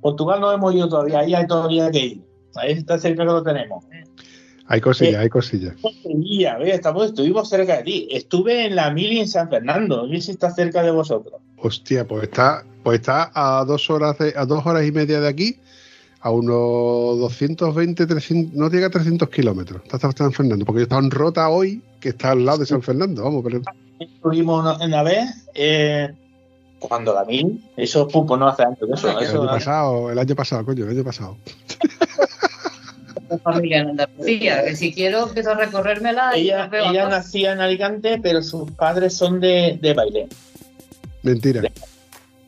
Portugal no hemos ido todavía, ahí hay todavía que ir. Ahí está cerca que lo tenemos. Hay cosillas, Eh, hay cosillas. Sevilla, ve, estamos, estuvimos cerca de ti. Estuve en la Mili en San Fernando, y si está cerca de vosotros. Hostia, pues está, pues está a dos horas de- a dos horas y media de aquí, a unos 220, 300, no llega a 300 kilómetros. Está San Fernando, porque yo estaba en Rota hoy, que está al lado de San Fernando, vamos, pero Estuvimos una, una vez, eh, cuando la Mili, eso pupo no hace antes de eso. el eso año pasado, el año pasado, coño, el año pasado. Familia en Andalucía, que si quiero empiezo a recorrérmela ella, nacía en Alicante, pero sus padres son de, de Bailén. Mentira.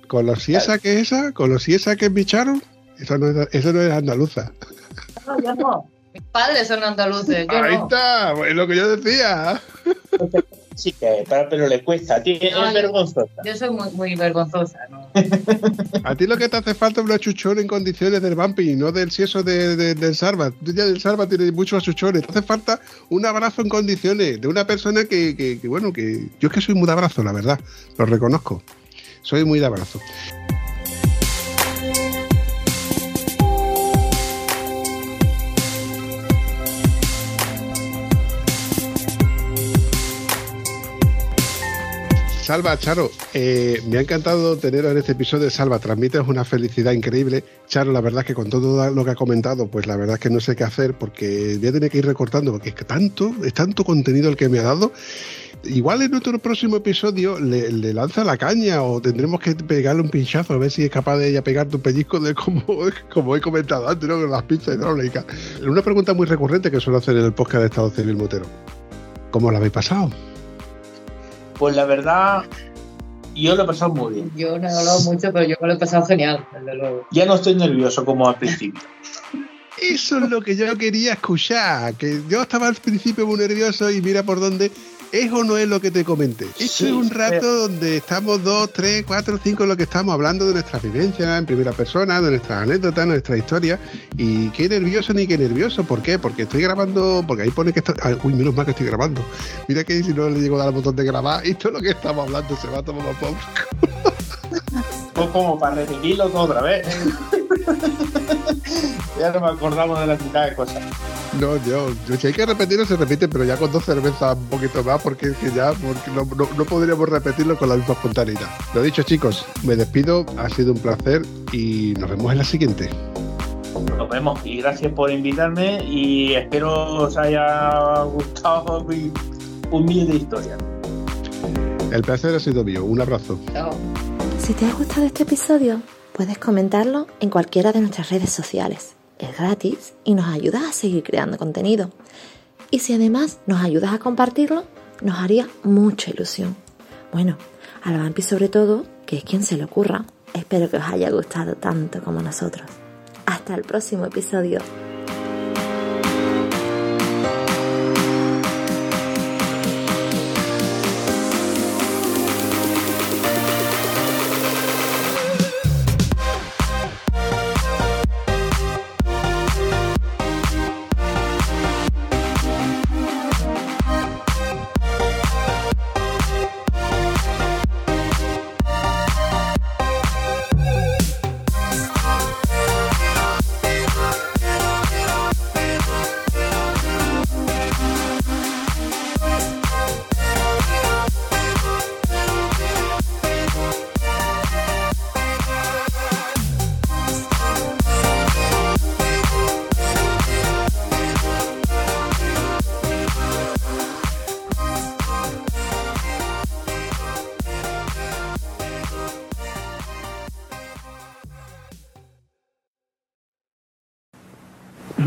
Con los siesa que es esa, con los siesa que es Bicharon, eso no es, eso no es andaluza. No, yo no. Mis padres son andaluces, yo Ahí no. está, es lo que yo decía. Sí que pero, pero le cuesta, tiene, No, es yo- vergonzosa. Yo soy muy, muy vergonzosa, ¿no? A ti lo que te hace falta es una chuchón en condiciones del Bumpy, no del sieso de, de- del Sarva. Tú ya del Sarva tienes muchos chuchones. Te hace falta un abrazo en condiciones de una persona que, que- que, bueno, que yo es que soy muy de abrazo, la verdad. Lo reconozco. Soy muy de abrazo. Salva, Charo, eh, me ha encantado teneros en este episodio. Salva, transmites una felicidad increíble. Charo, la verdad es que con todo lo que ha comentado, pues la verdad es que no sé qué hacer porque voy a tener que ir recortando porque es que tanto, es tanto contenido el que me ha dado. Igual en otro próximo episodio le, lanza la caña o tendremos que pegarle un pinchazo a ver si es capaz de ella pegarte un pellizco de como, *laughs* como he comentado antes, ¿no? con las pinzas hidráulicas. Una pregunta muy recurrente que suelo hacer en el podcast de Estado Civil Motero. ¿Cómo lo habéis pasado? Pues la verdad, yo lo he pasado muy bien. Yo no he hablado mucho, pero yo me lo he pasado genial, desde luego. Ya no estoy nervioso como al principio. Eso es lo que yo quería escuchar. Que yo estaba al principio muy nervioso y mira por dónde. ¿Es o no es lo que te comenté? Esto Sí, es un rato eh. donde estamos dos, tres, cuatro, cinco, lo que estamos hablando de nuestras vivencias en primera persona, de nuestras anécdotas, nuestra historia. Y qué nervioso ni qué nervioso. ¿Por qué? Porque estoy grabando, porque ahí pone que está. ay, uy, menos mal que estoy grabando. Mira que si no le llego a dar al botón de grabar, esto es lo que estamos hablando, se va a tomar Fue como para repetirlo todo otra vez. *laughs* ya no me acordamos de la mitad de cosas. No, yo, yo, si hay que repetirlo, se repite, pero ya con dos cervezas un poquito más, porque es que ya porque no, no- no podríamos repetirlo con la misma espontaneidad. Lo dicho, chicos, me despido, ha sido un placer y nos vemos en la siguiente. Nos vemos y gracias por invitarme y espero os haya gustado mi humilde historia. El placer ha sido mío, un abrazo. Chao. Si te ha gustado este episodio, puedes comentarlo en cualquiera de nuestras redes sociales. Es gratis y nos ayudas a seguir creando contenido. Y si además nos ayudas a compartirlo, nos haría mucha ilusión. Bueno, a la Vampi sobre todo, que es quien se le ocurra. Espero que os haya gustado tanto como nosotros. Hasta el próximo episodio.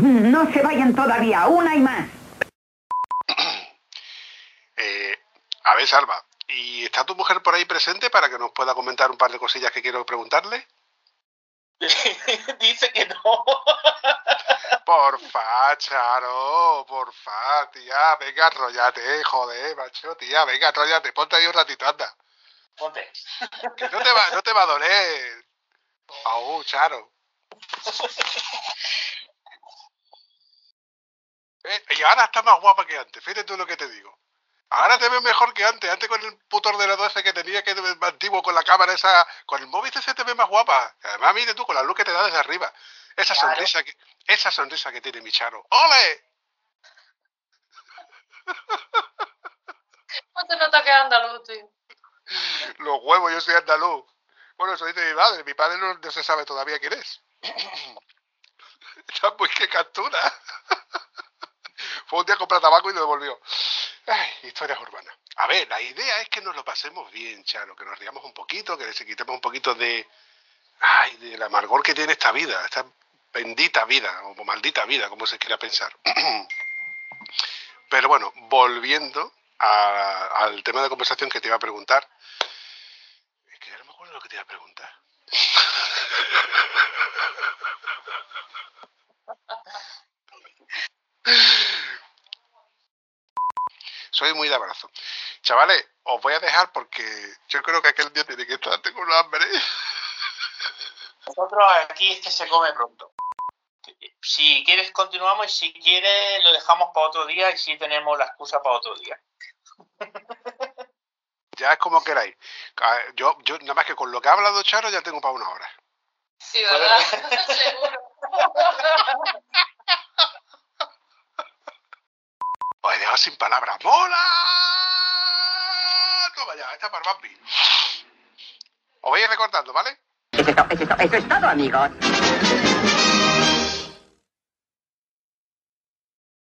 No se vayan todavía, una y más. *clears throat* Eh, a ver, Salva, ¿y está tu mujer por ahí presente para que nos pueda comentar un par de cosillas que quiero preguntarle? *laughs* Dice que no. *laughs* Porfa, Charo, porfa, tía, venga, arrollate, joder, macho, tía, venga, arrollate, ponte ahí un ratito, anda. Ponte. Que no te va, no te va a doler. Au, Charo. *laughs* Eh, y ahora está más guapa que antes, fíjate tú lo que te digo. Ahora te ves mejor que antes, antes con el puto ordenador ese que tenía que antiguo con la cámara esa, con el móvil ese te ves más guapa. Además, mire tú con la luz que te da desde arriba. Esa Claro. sonrisa que, esa sonrisa que tiene mi Charo. ¡Ole! *laughs* No se nota que es andaluz, tío. Los huevos, yo soy andaluz. Bueno, eso dice mi madre. Mi padre no, no se sabe todavía quién es. *clears throat* Está muy que captura. Fue un día a comprar tabaco y lo devolvió. Ay, historias urbanas. A ver, la idea es que nos lo pasemos bien, Charo, que nos riamos un poquito, que se quitemos un poquito de. Ay, del amargor que tiene esta vida, esta bendita vida, o maldita vida, como se quiera pensar. *clears throat* Pero bueno, volviendo al tema de conversación que te iba a preguntar. Es que ya no me acuerdo lo que te iba a preguntar. *laughs* Soy muy de abrazo. Chavales, os voy a dejar porque yo creo que aquel día tiene que estar, tengo un hambre. *laughs* Nosotros aquí es que se come pronto. Si quieres continuamos y si quieres lo dejamos para otro día y si tenemos la excusa para otro día. *laughs* Ya es como queráis. Yo, yo nada más que con lo que ha hablado Charo ya tengo para una hora. Sí, ¿verdad? *laughs* Seguro. Os he dejado sin palabras. ¡Mola! Toma ya, esta para Bambi. Os voy a ir recortando, ¿vale? Eso es, to- eso eso es todo, amigos.